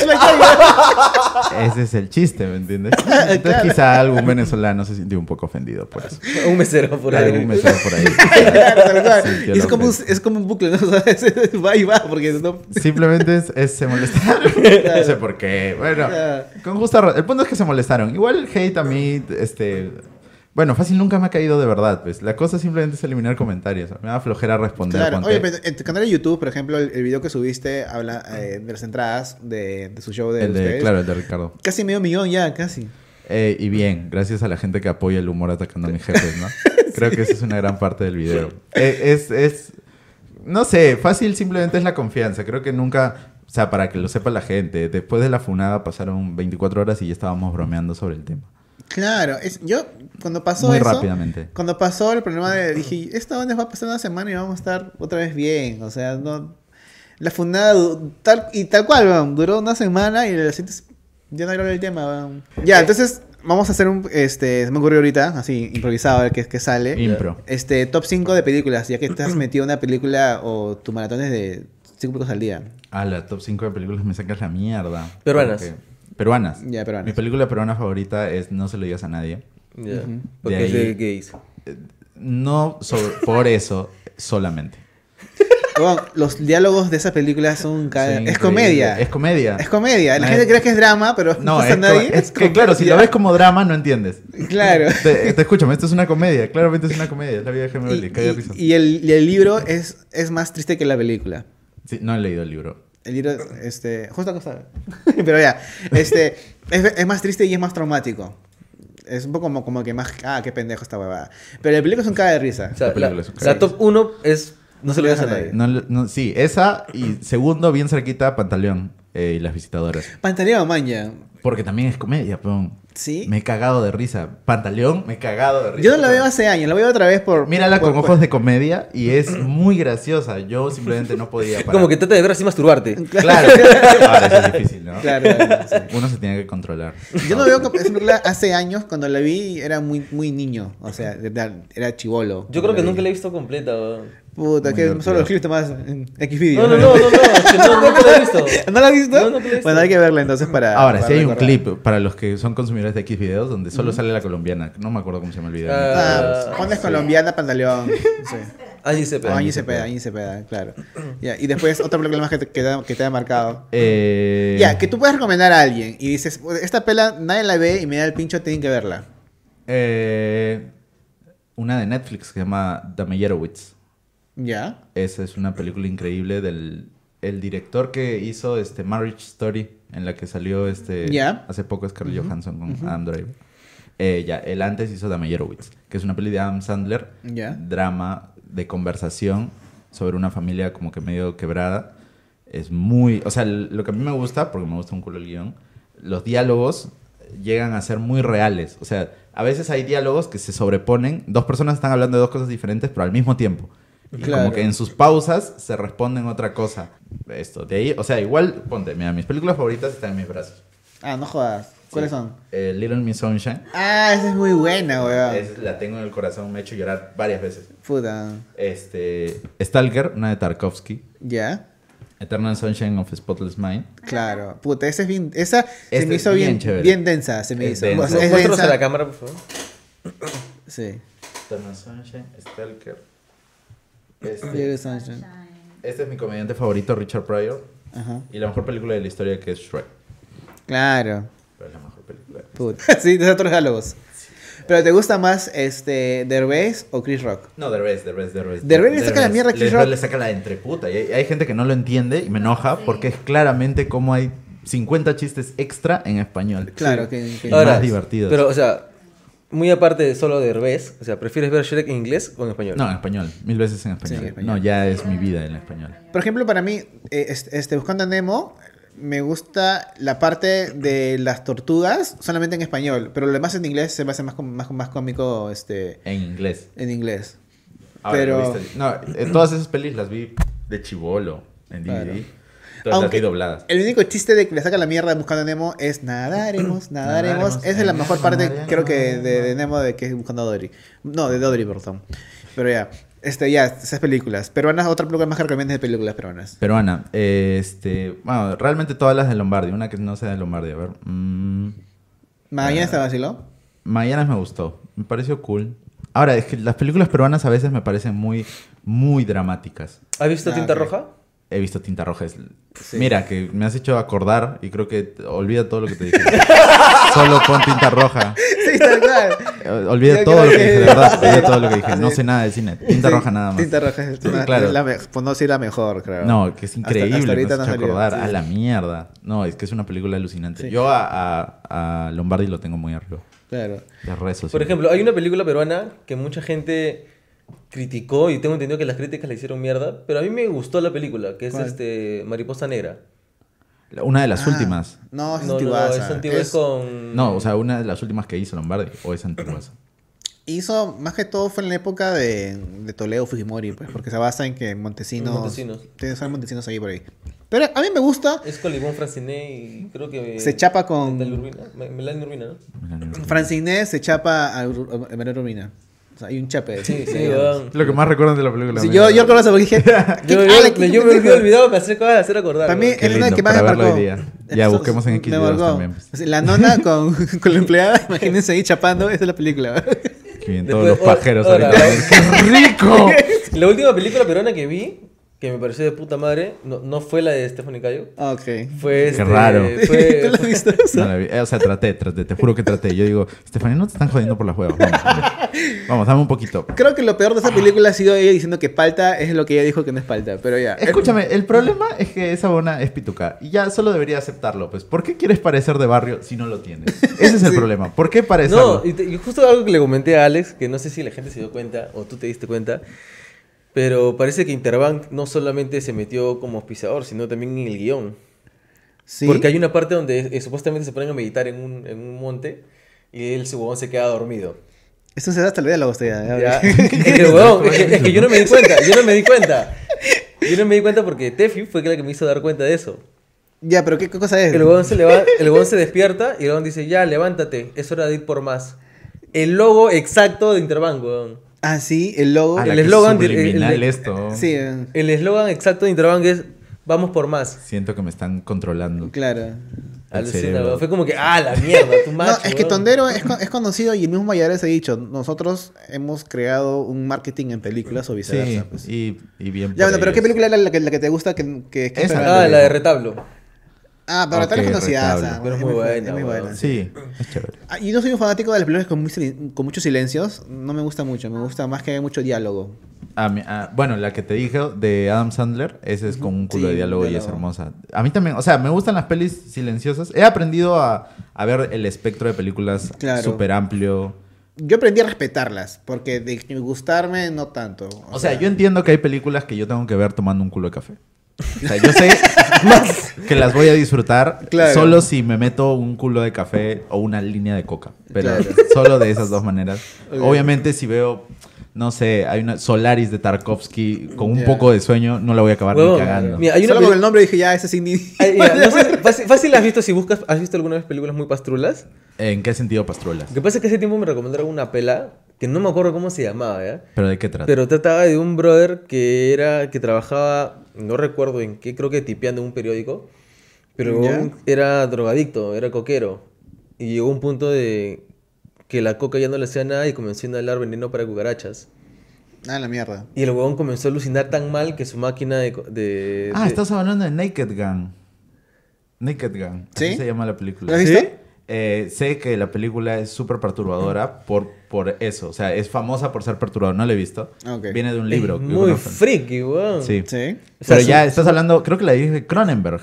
Mejor. Ese es el chiste, ¿me entiendes? [laughs] Entonces Claro. quizá algún venezolano se sintió un poco ofendido por eso. Un mesero por ahí. Algún mesero por ahí. [laughs] Claro, Y es como, un, es como un bucle, ¿no? O sea, es- va y va, porque no... Simplemente es, es- se molestaron. No sé por qué. Bueno, Claro. con justa razón. El punto es que se molestaron. Igual el hate a mí, este... Bueno, fácil nunca me ha caído de verdad, pues. La cosa simplemente es eliminar comentarios. Me da flojera responder. Claro, ponte. oye, pero en tu canal de YouTube, por ejemplo, el, el video que subiste habla eh, de las entradas de, de su show de el de, ustedes. claro, el de Ricardo. Casi medio millón ya, casi. Eh, y bien, gracias a la gente que apoya el humor atacando a mis jefes, ¿no? [laughs] Creo que esa es una gran parte del video. Eh, es, es, no sé, fácil simplemente es la confianza. Creo que nunca, o sea, para que lo sepa la gente, después de la funada pasaron 24 horas y ya estábamos bromeando sobre el tema. Claro, es, yo cuando pasó Muy eso, rápidamente. cuando pasó el problema de, dije, esta onda va a pasar una semana y vamos a estar otra vez bien, o sea, no, la fundada du- tal y tal cual, duró una semana y la gente ya no habló del tema. Ya, entonces vamos a hacer un, este, se me ocurrió ahorita, así improvisado a ver qué, qué sale. Impro. Este, top 5 de películas, ya que has metido una película o tu maratón es de 5 películas al día. A la top 5 de películas me sacas la mierda. Peruanas. Porque- Peruanas. Ya, peruanas. Mi película peruana favorita es No se lo digas a nadie. Ya. Ujú. Porque De es de gays. No sobre- por eso solamente. Los diálogos de esa película son... ca- Son es comedia. Es comedia. Es comedia. La No gente es- cree que es drama, pero no, No, es, co- nadie. es que claro, si lo ves como drama no entiendes. Claro. Te, te escúchame, esto es una comedia. Claramente es una comedia. Es la vida de Jaime Y, el, y el libro es, es más triste que la película. Sí, no he leído el libro. El libro, este, justo acá está. [laughs] Pero ya, este, es, es más triste y es más traumático. Es un poco como, como que más, ah, qué pendejo esta huevada. Pero la película es un caga de risa. O sea, La película la, la top 1 es No se lo digas a nadie. No, no, sí, esa y segundo, bien cerquita, Pantaleón eh, y las visitadoras. Pantaleón, man, ya. Porque también es comedia, peón. ¿Sí? Me he cagado de risa. Pantaleón, me he cagado de risa. Yo no la veo hace años, la veo otra vez por... Mírala por- con por- ojos de comedia y es muy graciosa. Yo simplemente no podía parar. Como que trata de ver así masturbarte. Claro. [laughs] Ahora eso es difícil, ¿no? Claro, claro, sí. Uno se tiene que controlar. Yo no veo que película hace años, cuando la vi era muy, muy niño, o sea, era, era chivolo. Yo creo que nunca la he visto completa. weón. Puta, que solo los clips más en Xvideo. No, no, no, no, no, es no, nunca [laughs] la he visto. ¿No la has visto? No. Bueno, hay que verla entonces para... Ahora, para sí hay un clip para los que son consumidores de X videos donde solo sale la colombiana. No me acuerdo cómo se llama el video. Ah, Ah, pones colombiana, pantaleón. [laughs] Sí. Angie Cepeda. Añi Cepeda, Añi Cepeda, claro. Y después otra película más que te, que te, que te haya marcado. Eh, Ya, que tú puedes recomendar a alguien y dices, esta pela nadie la ve y me da el pincho, tienen que verla. eh, una de Netflix que se llama The Meyerowitz. ¿Ya? Esa es una película increíble del el director que hizo este Marriage Story, en la que salió este hace poco Scarlett Johansson con Adam Driver. Eh, ya, él antes hizo The Meyerowitz, que es una peli de Adam Sandler, Ya. drama de conversación sobre una familia como que medio quebrada. Es muy, o sea, lo que a mí me gusta, porque me gusta un culo el guion, los diálogos llegan a ser muy reales. O sea, a veces hay diálogos que se sobreponen, dos personas están hablando de dos cosas diferentes, pero al mismo tiempo. Y Claro. como que en sus pausas se responden otra cosa. Esto, de ahí, o sea, igual, ponte, mira, mis películas favoritas están en mis brazos. Ah, no jodas. ¿Cuáles son? Eh, Little Miss Sunshine. Ah, esa es muy buena, weón. Es- la tengo en el corazón, me ha hecho llorar varias veces. Puta. Este, Stalker, una de Tarkovsky. ¿Ya? Eternal Sunshine of a Spotless Mind. Claro. Puta, esa es bien. Esa se me hizo bien bien, chévere. bien densa. Se me Es hizo. densa. O sea, es Muéstralos a la cámara, por favor. Sí. Eternal Sunshine, Stalker. Este, Little Sunshine. este es mi comediante favorito, Richard Pryor. Ajá. Y la mejor película de la historia que es Shrek. Claro. Pero es la mejor película. Puta. [laughs] Sí, de otros diálogos. Pero ¿te gusta más este Derbez o Chris Rock? No, Derbez, Derbez, Derbez. Derbez le saca la mierda a Chris Le- Rock. Le saca la entreputa. Y hay, hay gente que no lo entiende y me enoja porque es claramente como hay 50 chistes extra en español. Claro, que, que- Y más divertidos. Pero, o sea, muy aparte de solo de Herbés, o sea, ¿prefieres ver Shrek en inglés o en español? No, en español. Mil veces en español. Sí, en español. No, ya es mi vida en español. Por ejemplo, para mí, eh, este, Buscando a Nemo, me gusta la parte de las tortugas solamente en español, pero lo demás en inglés se me hace más, más, más cómico este, En inglés. en inglés. Ahora, Pero-. No, eh, todas esas pelis las vi de chivolo en DVD. Claro. Todas Aunque las vi dobladas. El único chiste de que le saca la mierda Buscando a Nemo es nadaremos, [clears throat] nadaremos. Esa es la mejor parte, nadaremos. creo que de, de Nemo de que es Buscando a Dory. No, de Dory, perdón. Pero ya, este, ya, esas películas. Peruanas, otra película más que recomiendas de películas peruanas. Peruana. eh, este, bueno, realmente todas las de Lombardi. Una que no sea de Lombardi. A ver. mm, Magallanes te vaciló. Mañanas me gustó. Me pareció cool. Ahora, es que las películas peruanas a veces me parecen muy, muy dramáticas. ¿Has visto Ah, Tinta. Roja? He visto Tinta Roja. es- Sí. Mira, que me has hecho acordar y creo que olvida todo lo que te dije. [laughs] Solo pon Tinta Roja. Sí, tal cual. Olvida Yo todo lo que que- dije, de verdad. [laughs] Olvida todo lo que dije. No Sí. sé nada de cine. Tinta Sí, Roja nada más. Tinta roja es, una- Claro. la por no decir la mejor, creo. No, que es increíble. hasta ahorita me has hecho acordar. sí. A la mierda. No, es que es una película alucinante. Sí. Yo a, a- a Lombardi lo tengo muy arriba. Claro. De rezo. Por sí. ejemplo, hay una película peruana que mucha gente criticó y tengo entendido que las críticas la hicieron mierda, pero a mí me gustó la película, que es ¿Cuál? este Mariposa Negra. Una de las Ah, últimas. No, es No, no, no, antiguaza. es antigua, es con... No, o sea, una de las últimas que hizo Lombardi. O es antiguas. [clears throat] Hizo, más que todo fue en la época de, de Toledo Fujimori, pues, porque se basa en que Montesinos. Montesinos. Tiene que ser Montesinos ahí por ahí. Pero a mí me gusta. Es con Ivonne Franciné y creo que... Se chapa con- Melanie Urbina, Me- Melanie Urbina, ¿no? Francine se chapa a, Ur- a Manuel Urbina. O sea, hay un chape. Sí, sí, weón. Lo que más recuerdan de la película. Sí, yo, yo recuerdo eso porque dije. [laughs] Yo, ¿qué- yo, ala, qué yo me olvidé olvidado, me acabo de hacer acordar. Qué es una que más me marcó. Ya, Eso- busquemos en X me también, pues. La nona con, [laughs] con la empleada, imagínense ahí chapando, esa es la película. Qué bien, Después, todos los pajeros ahorita. [laughs] ¡Qué rico! La última película peruana que vi, que me pareció de puta madre, no, no fue la de Stephanie Cayo. ok. Fue este, raro. Fue, [laughs] ¿Tú lo has visto? No la vi. Eh, O sea, traté, traté, te juro que traté. Yo digo, Estefanía, no te están jodiendo por las huevas. Vamos, vamos. Vamos, dame un poquito. Creo que lo peor de esa película ha sido ella diciendo que palta es lo que ella dijo que no es palta, pero ya. Escúchame, el problema es que esa bona es pituca. Y ya solo debería aceptarlo, pues. ¿Por qué quieres parecer de barrio si no lo tienes? Ese es el [laughs] Sí. problema. ¿Por qué parecerlo? No, y, te- y justo algo que le comenté a Alex, que no sé si la gente se dio cuenta o tú te diste cuenta, pero parece que Interbank no solamente se metió como auspiciador, sino también en el guion. Sí. Porque hay una parte donde eh, supuestamente se ponen a meditar en un, en un monte y él, su huevón se queda dormido. Eso se da hasta el diálogo usted ya. Ya. [laughs] es, que, [laughs] huevón, [laughs] es que- es que yo no me di cuenta, yo no me di cuenta. Yo no me di cuenta porque Tefi fue la que me hizo dar cuenta de eso. Ya, pero ¿qué, qué cosa es? El huevón se, leva- el huevón se despierta y el huevón dice, ya, levántate, es hora de ir por más. El logo exacto de Interbank, huevón. Ah, sí, el logo. El es eslogan el- el- esto. Sí, eh, El eslogan exacto de Interbank es, vamos por más. Siento que me están controlando. claro. Cerebro. huevón. Fue como que, ah, la mierda, tu [laughs] macho. no, es que huevón". Tondero es, con- es conocido y el mismo Mayares ha dicho, nosotros hemos creado un marketing en películas o viceversa. Sí, pues. y, y bien. Ya, bueno, pero ¿qué película era la que, la que te gusta que, que, que Esa. Ah, la de retablo. Ah, pero tal Ok, es. Pero es muy buena, Es muy buena. Sí, es chévere. Ah, y no soy un fanático de las películas con, muy con muchos silencios. No me gusta mucho. Me gusta más que haya mucho diálogo. A mí- ah, bueno, la que te dije de Adam Sandler, ese es con un culo Sí, de diálogo y es hermosa. A mí también, o sea, me gustan las pelis silenciosas. He aprendido a, a ver el espectro de películas Claro. súper amplio. Yo aprendí a respetarlas, porque de gustarme no tanto. O sea, yo entiendo que hay películas que yo tengo que ver tomando un culo de café. O sea, yo sé que las voy a disfrutar Claro. solo si me meto un culo de café o una línea de coca. Pero Claro. solo de esas dos maneras. Obviamente, si veo, no sé, hay una Solaris de Tarkovsky con un poco de sueño, no la voy a acabar ni cagando. mira, hay una Solo con el nombre dije, ya, ese sí Ay, mira, no sé, [laughs] fácil, fácil has visto si buscas, ¿has visto alguna vez películas muy pastrulas? ¿En qué sentido pastrulas? Lo que pasa es que hace tiempo me recomendaron una pela que no me acuerdo cómo se llamaba, ¿ya? ¿Pero de qué trata? Pero trataba de un brother que era que trabajaba, no recuerdo en qué, creo que tipeando en un periódico, pero un- era drogadicto, era coquero. Y llegó un punto de que la coca ya no le hacía nada y comenzó a inhalar veneno para cucarachas. Ah, la mierda. Y el huevón comenzó a alucinar tan mal que su máquina de... Ah, de- estás hablando de Naked Gun. Naked Gun. Así ¿Sí? se llama la película. ¿La has visto? Eh, sé que la película es súper perturbadora por, por eso. O sea, es famosa por ser perturbadora. No la he visto. Viene de un libro. Es muy freaky, weón. Sí. Pero ya estás hablando, creo que la dirige Cronenberg,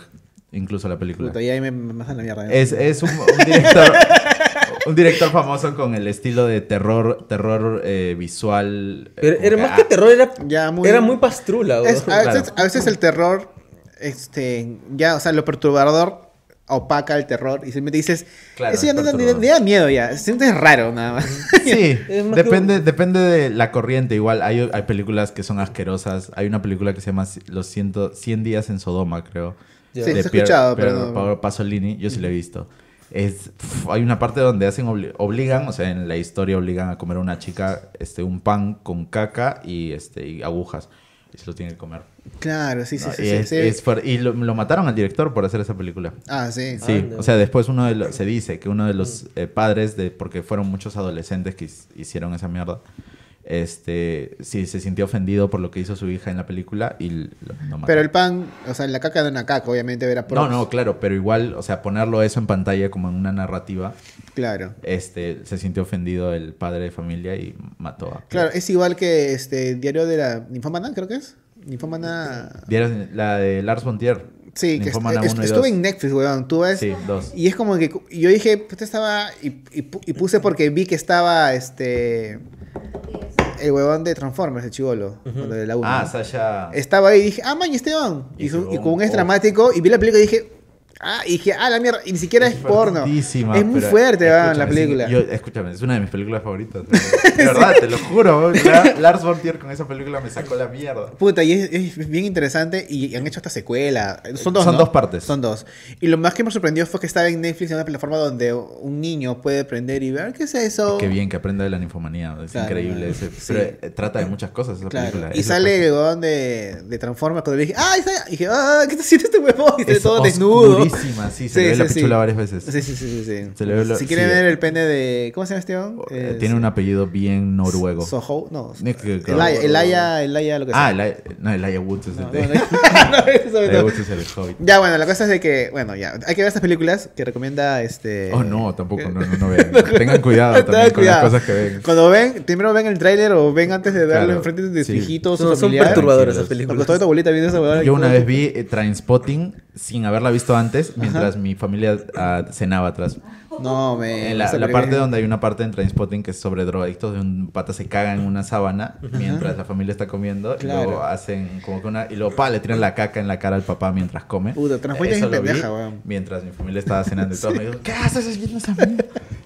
incluso la película. Puta, y ahí me, me la mierda. ¿eh? Es, es un, un director, [laughs] un director famoso con el estilo de terror, terror eh, visual. eh, Pero era que, más ah, que terror, era, Ya, muy- era muy pastrula. Es- a, veces, Claro. a veces el terror, este, ya, o sea, lo perturbador opaca el terror y simplemente dices, Claro, eso ya es no da, da miedo ya, se siente raro nada más. [laughs] Sí, Es más que depende, depende de la corriente. Igual hay, hay películas que son asquerosas. Hay una película que se llama Los 100, 100 días en Sodoma, creo. Sí, de se ha escuchado, Pier- pero Pier- Pasolini. Yo sí la he visto. Es, pf, hay una parte donde hacen obli- obligan, o sea, en la historia obligan a comer a una chica este, un pan con caca y, este, y agujas. Y se lo tiene que comer. Claro, sí, sí, ¿no? sí. y, sí, es- sí. es y lo, lo mataron al director por hacer esa película. Ah, sí. Sí, Anda. o sea, después uno de los, se dice que uno de los eh, padres, de, porque fueron muchos adolescentes que hicieron esa mierda, este, sí, se sintió ofendido por lo que hizo su hija en la película y lo, lo mató. Pero el pan, o sea, la caca de una caca, obviamente era por... No, no, claro, pero igual, o sea, ponerlo eso en pantalla como en una narrativa, Claro. este, se sintió ofendido el padre de familia y mató a... Claro, es igual que este diario de la ninfómana, creo que es. Ninfómana... Vieron La de Lars von Trier. Sí, que est- est- estuve en Netflix, weón. Tú ves... Sí, dos. Y es como que yo dije, pues estaba y, y pu- y puse porque vi que estaba este el huevón de Transformers, el chivolo, lo de la 1. Ah, Sasha... Estaba ahí y dije, ah, man, y Esteban. Y, Y su- y con un huevón, es oh. dramático y vi la película y dije, ah, y dije, ah, la mierda, y ni siquiera es, porno. Es muy fuerte, va, la escúchame, sí, película. yo, escúchame, es una de mis películas favoritas. De [laughs] verdad, te lo juro. La- Lars von Trier con esa película me sacó la mierda. Puta, y es, es bien interesante y han hecho esta secuela. Son dos, Son ¿no? dos partes. Son dos. Y lo más que me sorprendió fue que estaba en Netflix en una plataforma donde un niño puede prender y ver, ¿qué es eso? Qué bien que aprenda de la ninfomanía. Es Claro, increíble. ese- sí. Pero eh, trata de muchas cosas esa Claro. película. Y sale el de, de Transformers cuando le dije, ¡ah! Y dije, ¡ah! ¿Qué está haciendo este huevón? Y todo desnudo. Oscurísima, sí, se le ve la pichula varias veces. Sí, sí, sí, sí. sí. Se le ve lo- si quieren sí. ver el pene de. ¿Cómo se llama este? Eh, Tiene un apellido bien noruego. Soho, no. Nick- Elaya, Elaya, Elaya, lo que sea. Ah, Eli- no, Elijah [laughs] Woods es el de... no, no, no, eso no. Elijah Woods es el Hobbit. Ya, bueno, la cosa es de que, bueno, ya, hay que ver estas películas que recomienda este... Oh, no, tampoco, no, no, no [laughs] vean. Tengan cuidado también Tengan con cuidado. las cosas que ven. Cuando ven, primero ven el tráiler o ven antes de verlo Claro, enfrente de su sí. hijito o su Son, perturbadoras esas películas. toda tu abuelita viendo esa huevada y Yo una vez vi eh, Trainspotting sin haberla visto antes, mientras mi familia ah, cenaba atrás. No, me... En la, parte donde hay una parte en Trainspotting que es sobre drogadictos, de un pata se caga en una sábana mientras la familia está comiendo Claro. y luego hacen como que una y luego pa le tiran la caca en la cara al papá mientras come. Puta, Eso es lo vi pendeja. Mientras mi familia estaba cenando y todo me dijo, "¿Qué haces viendo esa mierda?"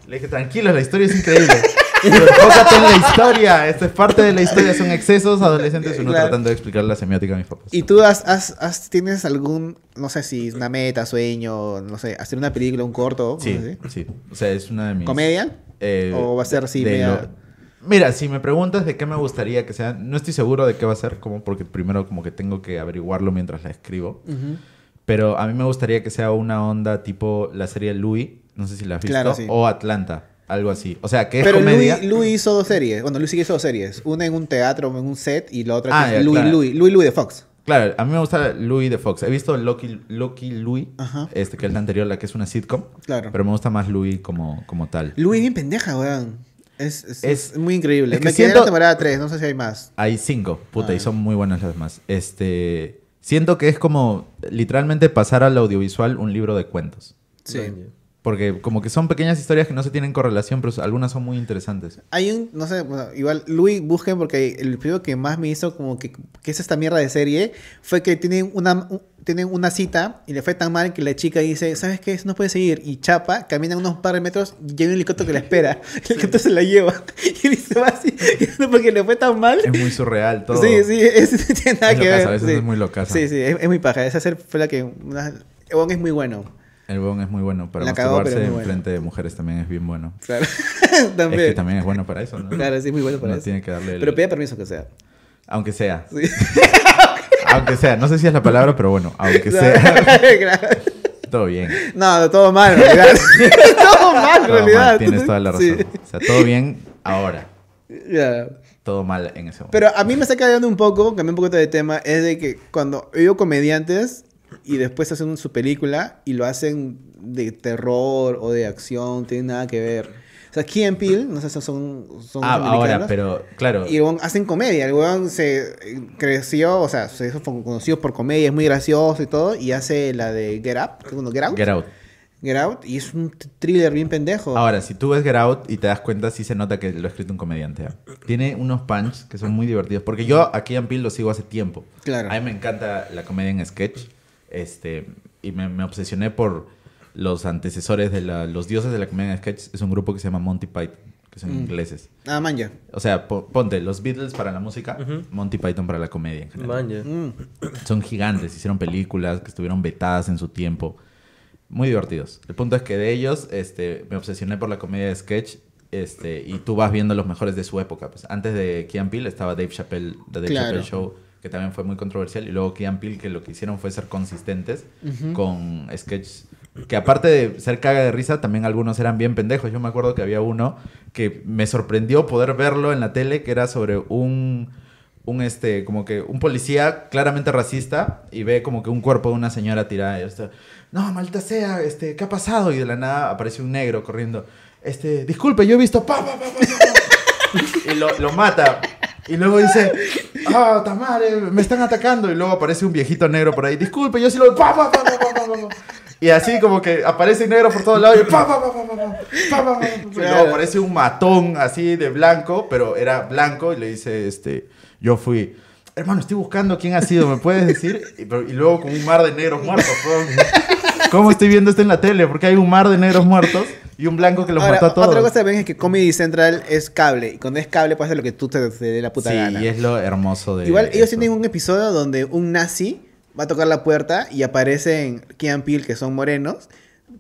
Le dije, "Tranquilo, la historia es increíble." [laughs] Enfócate en la historia, esto es parte de la historia, son excesos adolescentes, uno Claro. tratando de explicar la semiótica a mis papás. ¿Y tú has, has, has- tienes algún, no sé si una meta, sueño, no sé, hacer una película, un corto? Sí, no sé si? sí. O sea, es una de mis... ¿Comedia? Eh, ¿O va a ser así media- lo- Mira, si me preguntas de qué me gustaría que sea, no estoy seguro de qué va a ser, como porque primero como que tengo que averiguarlo mientras la escribo. Ujú. Pero a mí me gustaría que sea una onda tipo la serie Louis, no sé si la has visto, Claro, sí. o Atlanta, algo así. O sea, que es Pero comedia. Louis, Louis hizo dos series. Bueno, Louis sí hizo dos series. Una en un teatro, en un set, y la otra Ah, que ya, es Louis, claro. Louis, Louis, Louis de Fox. Claro, a mí me gusta Louis de Fox. He visto Lucky, Lucky Louis, Ajá. este que es la anterior, la que es una sitcom. Claro. Pero me gusta más Louis como, como tal. Louis es bien pendeja, weón. Es, es, muy increíble. es que Me quedé en siento- la temporada 3, no sé si hay más. Hay cinco, puta, Ah. y son muy buenas las demás. Este, siento que es como literalmente pasar al audiovisual un libro de cuentos. Sí. Porque como que son pequeñas historias que no se tienen correlación, pero algunas son muy interesantes. Hay un, no sé, bueno, igual Louis busquen porque el primero que más me hizo como que, que es esta mierda de serie fue que tiene una un- tienen una cita y le fue tan mal que la chica dice, ¿sabes qué? No puede seguir. Y chapa, camina unos par de metros y llega un helicóptero que la espera. [laughs] El helicóptero se la lleva. [laughs] Y él se va así, [laughs] porque le fue tan mal. Es muy surreal todo. Sí, sí, es, tiene nada Es que ver. a veces sí. es muy locaza. Sí, sí, es, es muy paja. Esa fue la que... Una, es muy bueno. El bon es muy bueno. Para La masturbarse es en bueno. frente de mujeres también es bien bueno. Claro. [laughs] Es también. que también es bueno para eso, ¿no? Claro, sí, es muy bueno para eso. tiene que darle el- Pero pide permiso que sea. Aunque sea. Sí. [laughs] Aunque sea. No sé si es la palabra, pero bueno. Aunque sea. [laughs] Claro. Todo bien. No, todo mal, en realidad. todo mal, en Todo realidad. mal. Tienes toda la razón. Sí. O sea, todo bien ahora. Ya. Todo mal en ese momento. Pero a mí me está cayendo un poco, cambié un poquito de tema, es de que cuando veo comediantes y después hacen su película y lo hacen de terror o de acción, tiene nada que ver. O sea, Key and Peele, no sé si son, son ah, ahora, pero claro. Y weón hacen comedia. El weón se creció, o sea, se hizo conocido por comedia, es muy gracioso y todo. Y hace la de Get Up, segundo Get Out. Get Out. Get Out, y es un thriller bien pendejo. Ahora, si tú ves Get Out y te das cuenta, sí se nota que lo ha escrito un comediante. ¿ah? Tiene unos punch que son muy divertidos. Porque yo a Key Peele lo sigo hace tiempo. Claro. A mí me encanta la comedia en sketch. Este, y me, me obsesioné por los antecesores de la, los dioses de la comedia en sketch. Es un grupo que se llama Monty Python, que son Mm. ingleses. Ah, man, ya. O sea, po- ponte los Beatles para la música. Monty Python para la comedia en general. Man, ya. Mm. Son gigantes, hicieron películas que estuvieron vetadas en su tiempo. Muy divertidos. El punto es que de ellos este, me obsesioné por la comedia de sketch este, y tú vas viendo los mejores de su época. Pues. Antes de Keanu Peele estaba Dave Chappelle, The Dave Claro. Chappelle Show, que también fue muy controversial. Y luego Keanu Peele, que lo que hicieron fue ser consistentes Ujú. con sketches que aparte de ser caga de risa, también algunos eran bien pendejos. Yo me acuerdo que había uno que me sorprendió poder verlo en la tele, que era sobre un, un este, como que un policía claramente racista y ve como que un cuerpo de una señora tirada y está, no, maldita sea, este, ¿qué ha pasado? Y de la nada aparece un negro corriendo, este, disculpe, yo he visto, pa, pa, pa, pa, pa, pa". y lo, lo mata. Y luego dice, ah, oh, Tamare, me están atacando. Y luego aparece un viejito negro por ahí, disculpe, yo sí lo... Pa, pa, pa, y así como que aparece negro por todos lados y pa, pa, pa, Y luego aparece un matón así de blanco, pero era blanco y le dice, este, yo fui, hermano, estoy buscando quién ha sido, ¿me puedes decir? Y, y luego con un mar de negros muertos. ¿Cómo estoy viendo esto en la tele? Porque hay un mar de negros muertos y un blanco que los Ahora, mató a todos. otra cosa también es que Comedy Central es cable. Y cuando es cable puedes hacer lo que tú te, te dé la puta sí, gana. y es lo hermoso de Igual ellos eso. tienen un episodio donde un nazi va a tocar la puerta y aparecen Keanu Peele, que son morenos,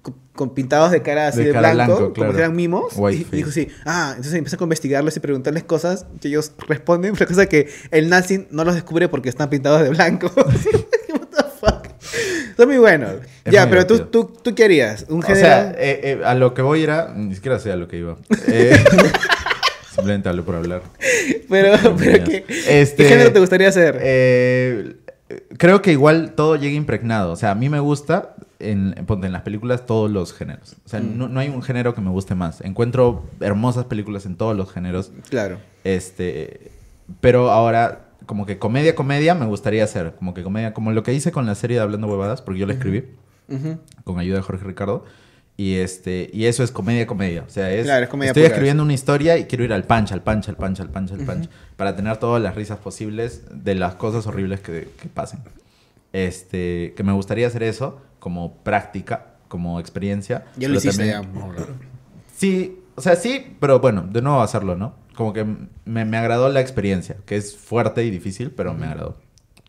con, con pintados de cara así De de, cara blanco, blanco, como claro. si eran mimos. Y, y dijo así, ah, entonces empieza a investigarlos y preguntarles cosas que ellos [laughs] responden, pero cosa que el nazi no los descubre porque están pintados de blanco. [laughs] Son muy buenos. Es ya, muy pero tú, tú, tú qué harías? Un O género... sea, eh, eh, a lo que voy era, ni siquiera sé a lo que iba. [laughs] Eh, [laughs] simplemente hablé por hablar. pero, pero Mías. ¿qué, Este, ¿qué género te gustaría hacer? Eh, creo que igual todo llega impregnado. O sea, a mí me gusta, en, en las películas, todos los géneros. O sea, Mm. no, no hay un género que me guste más. Encuentro hermosas películas en todos los géneros. claro. Este, pero ahora, como que comedia, comedia, me gustaría hacer. Como que comedia, como lo que hice con la serie de Hablando Huevadas, porque yo la escribí con ayuda de Jorge Ricardo. Y este, y eso es comedia, comedia. O sea, es, Claro, es comedia estoy pura, escribiendo una historia y quiero ir al punch, al punch, al punch, al punch, al punch, para tener todas las risas posibles de las cosas horribles que, que pasen. Este, que me gustaría hacer eso como práctica, como experiencia. Ya lo hiciste, también- ya. Sí, o sea, sí, pero bueno, de nuevo hacerlo, ¿no? Como que me, me agradó la experiencia, que es fuerte y difícil, pero me agradó.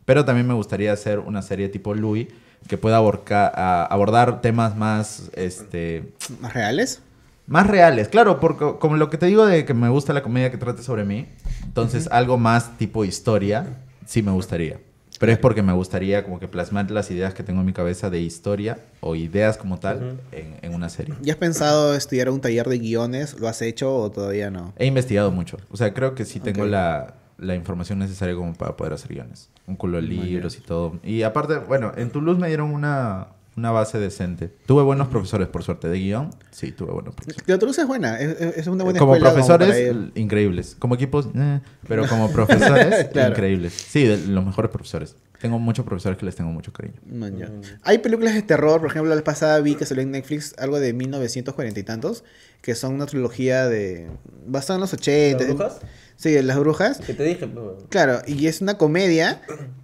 Pero también me gustaría hacer una serie tipo Louis que pueda aborca- a- abordar temas más, este, ¿Más reales? más reales. Claro, porque como lo que te digo de que me gusta la comedia que trate sobre mí, entonces algo más tipo historia, sí me gustaría. Pero es porque me gustaría como que plasmar las ideas que tengo en mi cabeza de historia o ideas como tal en, en una serie. ¿Ya has pensado estudiar un taller de guiones? ¿Lo has hecho o todavía no? He investigado mucho. O sea, creo que sí tengo la, la información necesaria como para poder hacer guiones. Un culo de libros y todo. Y aparte, bueno, en Toulouse me dieron una, una base decente. Tuve buenos profesores, por suerte, de guion. Sí, tuve buenos profesores. La Toulouse es buena, es, es una buena Como escuela profesores, increíbles. Como equipos, eh, pero como [laughs] profesores, Claro. increíbles. Sí, de los mejores profesores. Tengo muchos profesores que les tengo mucho cariño. Man, ya. Hay películas de terror, por ejemplo, la vez pasada vi que salió en Netflix algo de 1940 y tantos, que son una trilogía de... basada en los 80. ¿Las brujas? Sí, de las brujas. Que te dije, Claro, y es una comedia,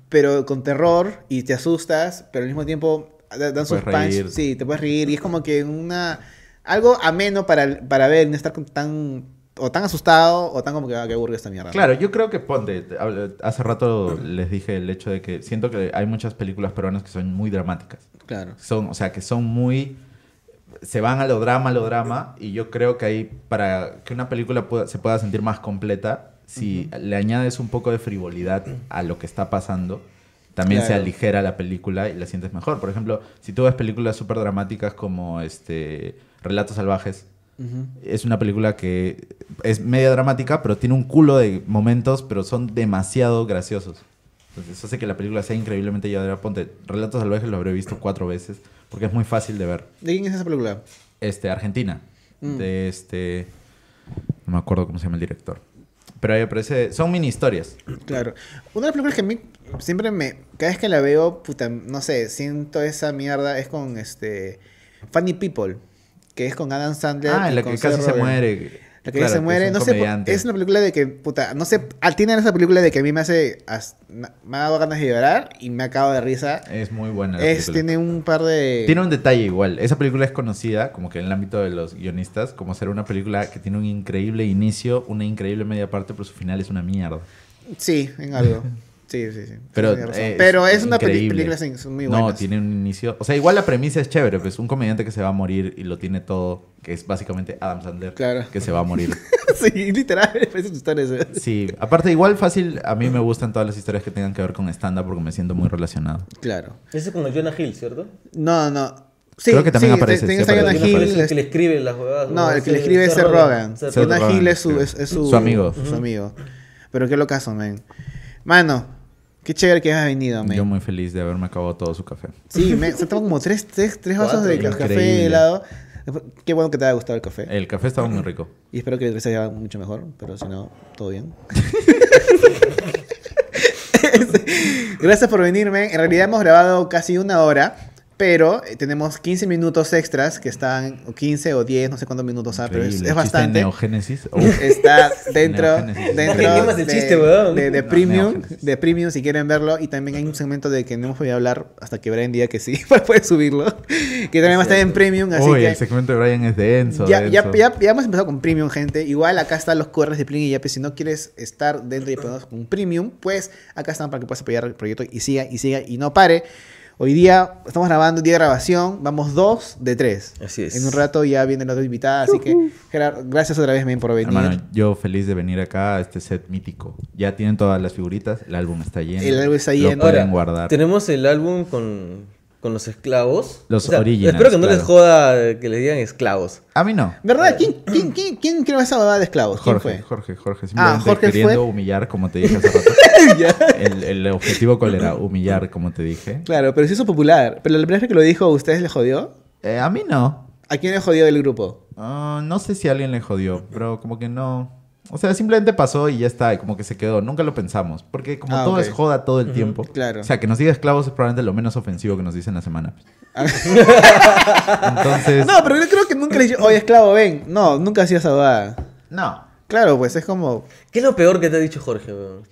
pero con terror y te asustas, pero al mismo tiempo dan sus punch. Sí, te puedes reír y es como que una algo ameno para, para ver, no estar tan o tan asustado o tan como que, ah, que aburrido esta mierda. Claro, yo creo que ponte, hace rato les dije el hecho de que siento que hay muchas películas peruanas que son muy dramáticas. Claro. Son, o sea, que son muy se van a lo drama, a lo drama, y yo creo que ahí, para que una película pueda- se pueda sentir más completa, si le añades un poco de frivolidad a lo que está pasando, también se aligera la película y la sientes mejor. Por ejemplo, si tú ves películas súper dramáticas como este Relatos Salvajes, es una película que es media dramática, pero tiene un culo de momentos, pero son demasiado graciosos. Entonces, eso hace que la película sea increíblemente llevadera. Ponte, Relatos Salvajes lo habré visto cuatro veces, porque es muy fácil de ver. ¿De quién es esa película? Este, Argentina. Mm. De este. No me acuerdo cómo se llama el director. Pero ahí aparece. Son mini historias. Claro. Una de las películas que a mí siempre me. Cada vez que la veo, puta, no sé, siento esa mierda. Es con este. Funny People. Que es con Adam Sandler. Ah, en la que casi se muere. La que Claro, se muere, no sé, es una película de que, puta, no sé, ah, tiene esa película de que a mí me hace, as- me ha dado ganas de llorar y me ha acabado de risa. Es muy buena. la Es, película. tiene un par de... Tiene un detalle igual. Esa película es conocida, como que en el ámbito de los guionistas, como ser una película que tiene un increíble inicio, una increíble media parte, pero su final es una mierda. Sí, en algo. [laughs] Sí, sí, sí. Pero, eh, Pero es una película sin- son muy buenas. No, tiene un inicio. O sea, igual la premisa es chévere, pues un comediante que se va a morir y lo tiene todo, que es básicamente Adam Sandler, Claro. que se va a morir. [laughs] sí, literal, [laughs] parece tu historia esa. Sí, aparte, igual fácil, a mí me gustan todas las historias que tengan que ver con stand-up porque me siento muy relacionado. Claro. Ese es con el Jonah Hill, ¿cierto? No, no. Sí, Creo que también sí, aparece, sí aparece. Jonah Hill, el que le escribe las jugadas. No, el que le escribe es Seth Rogen. Jonah Hill es su, es su, Su amigo. Su amigo. Pero qué locazo, man. Mano, qué chévere que has venido, man. Yo muy feliz de haberme acabado todo su café. Sí, me, se toman como tres, tres, tres vasos de increíble. café helado. Qué bueno que te haya gustado el café. El café estaba muy rico. Y espero que el se vaya mucho mejor, pero si no, todo bien. [laughs] [laughs] Gracias por venirme. En realidad hemos grabado casi una hora, pero eh, tenemos 15 minutos extras que están, o 15 o 10, no sé cuántos minutos, ah, pero es, es bastante. Neogénesis. [laughs] Está dentro, dentro ¿Qué más el de, chiste, weón? de, de No, premium, de premium si quieren verlo. Y también hay un segmento de que no hemos podido hablar hasta que Brian diga que sí, [laughs] para poder subirlo. Que también va a estar en premium, así Uy, que... el segmento de Brian es denso. Ya, ya, denso. ya, ya hemos empezado con Premium, gente. Igual acá están los QRs de Plin y Yape. Si no quieres estar dentro y apoyarnos con Premium, pues acá están para que puedas apoyar el proyecto y siga y siga y no pare. Hoy día estamos grabando, día de grabación. Vamos dos de tres. Así es. En un rato ya viene la otra invitada. Así que, Gerardo, gracias otra vez, men, por venir. Hermano, yo feliz de venir acá a este set mítico. Ya tienen todas las figuritas, el álbum está lleno. El álbum está Lo lleno. pueden Ahora, guardar. tenemos el álbum con, con los esclavos. Los originals, Espero que no les joda que les digan esclavos. A mí no. ¿Verdad? ¿Quién, quién, quién, quién creó esa babada de esclavos? ¿Quién Jorge, fue? Jorge, Jorge. Simplemente Ah, Jorge queriendo fue. humillar, como te dije hace rato. [laughs] El, el objetivo cuál era, humillar, como te dije. Claro, pero se hizo popular. Pero la primera vez que lo dijo, ¿a ustedes le jodió? Eh, a mí no. ¿A quién le jodió del grupo? Ah, no sé si a alguien le jodió, pero como que no. O sea, simplemente pasó y ya está, y como que se quedó. Nunca lo pensamos. Porque como Ah, todo es joda todo el tiempo. claro. O sea, que nos diga esclavos es probablemente lo menos ofensivo que nos dicen la semana. [laughs] Entonces. No, pero yo creo que nunca le dije, oye, esclavo, ven. No, nunca hacía esa. No. Claro, pues es como. ¿Qué es lo peor que te ha dicho Jorge, weón?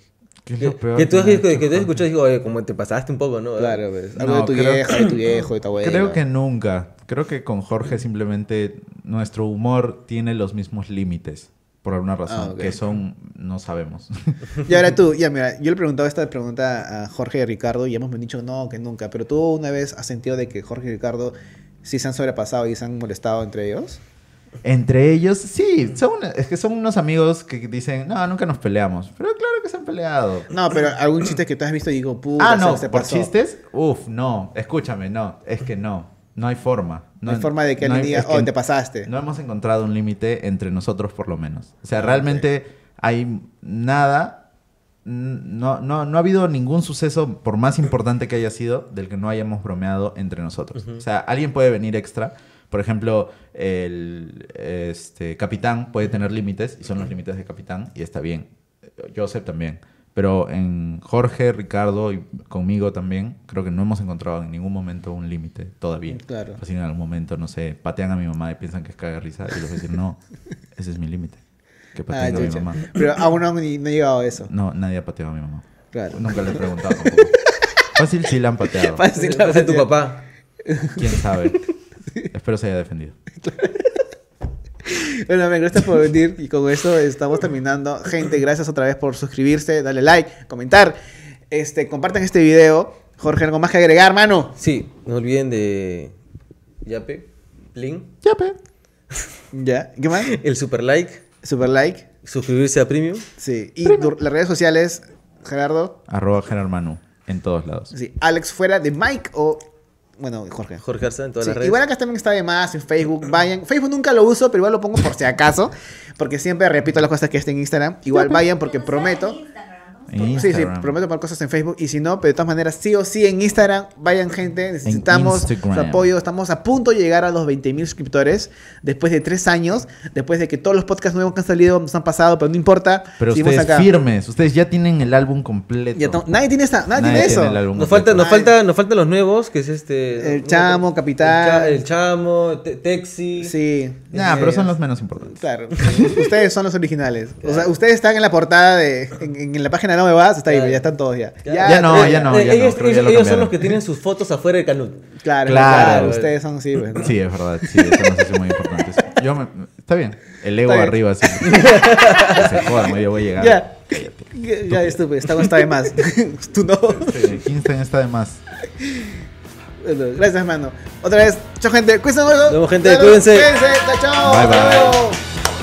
¿Qué es Que, lo peor que tú que, tú has Jorge? escuchado y digo, oye, como te pasaste un poco, ¿no? Claro, pues. No, de tu creo- vieja, de tu viejo, de tu abuelo. Creo que nunca. Creo que con Jorge simplemente nuestro humor tiene los mismos límites. Por alguna razón. Ah. Que son. No sabemos. Y ahora tú, [laughs] ya mira, yo le preguntaba esta pregunta a Jorge y Ricardo y hemos dicho no, que nunca. Pero tú una vez has sentido de que Jorge y Ricardo sí se han sobrepasado y se han molestado entre ellos. Entre ellos, sí. Son, es que son unos amigos que dicen, no, nunca nos peleamos. Pero claro que se han peleado. No, pero algún chiste que tú has visto y digo, [laughs] puta, Ah, no, se- por pasó. chistes, uf, no, escúchame, no, es que no, no hay forma. No hay forma de que alguien hay- diga, es que oh, te pasaste. No hemos encontrado un límite entre nosotros por lo menos. O sea, Ah, realmente hay nada no, no, no ha habido ningún suceso, por más importante que haya sido, del que no hayamos bromeado entre nosotros. O sea, alguien puede venir extra. Por ejemplo, el este, capitán puede tener límites y son los límites de capitán y está bien. Joseph también. Pero en Jorge, Ricardo y conmigo también, creo que no hemos encontrado en ningún momento un límite todavía. Claro. Así en algún momento, no sé, patean a mi mamá y piensan que es caga risa y les voy a decir, no, [laughs] ese es mi límite. Que Ah, pateen a mi mamá. Pero aún no, ni- no he llegado a eso. No, nadie ha pateado a mi mamá. Claro. Nunca le he preguntado [laughs] tampoco. Fácil sí la han pateado. Fácil. La hace tu papá. ¿Quién sabe? [laughs] Espero se haya defendido. [laughs] Bueno, men, gracias por venir y con eso estamos terminando. Gente, gracias otra vez por suscribirse, darle like, comentar, este, compartan este video. Jorge, ¿algo más que agregar, mano? Sí, no olviden de Yape, Plin, Ya, pe. [laughs] ¿Ya? ¿Qué más? el super like, Super like. suscribirse a Premium. Sí. Y las redes sociales, Gerardo. Arroba Gerard Manu. En todos lados. Sí. Alex fuera de Mike o. Bueno, Jorge. Jorge Arza en todas Sí, las redes. igual acá también está de más en Facebook. Vayan. Facebook nunca lo uso, pero igual lo pongo por si acaso. Porque siempre repito las cosas que estén en Instagram. Igual vayan porque prometo. Sí, sí, prometo poner cosas en Facebook y si no, pero de todas maneras, sí o sí en Instagram, vayan gente, necesitamos su apoyo, estamos a punto de llegar a los 20.000 suscriptores después de tres años, después de que todos los podcasts nuevos que han salido nos han pasado, pero no importa, Pero ustedes firmes. Ustedes ya tienen el álbum completo. Ya nadie tiene esta, nadie, Nadie tiene tiene eso. el álbum. Nos, falta, nos, falta, nos faltan los nuevos, que es este... El Chamo, Capitán. El, Cha- el Chamo, Te- Texi. Sí. Nah, pero son los menos importantes. Claro, ustedes son los originales. O sea, ustedes están en la portada de. En, en la página de No Me Vas, está ahí, Ya. están todos ya. Ya no, ya no, ya no, ellos creo que ya ellos- lo ellos son cambiaron. los que tienen sus fotos afuera del Canut. Claro, Claro. claro. Ustedes son así, pues, ¿no? Sí, es verdad. Sí, eso nos hace muy importantes. Yo me- está bien. El ego bien. arriba, sí. Que [laughs] se jodan, yo voy a llegar. Ya. Ya, ya estúpido, esta está de más. [laughs] Tú no. Sí, Kingston está de más. Bueno, Gracias, hermano. Otra vez, chao, gente. Cuídense. Nos vemos, gente. Cuídense. Cuídense. Chao. Bye, bye.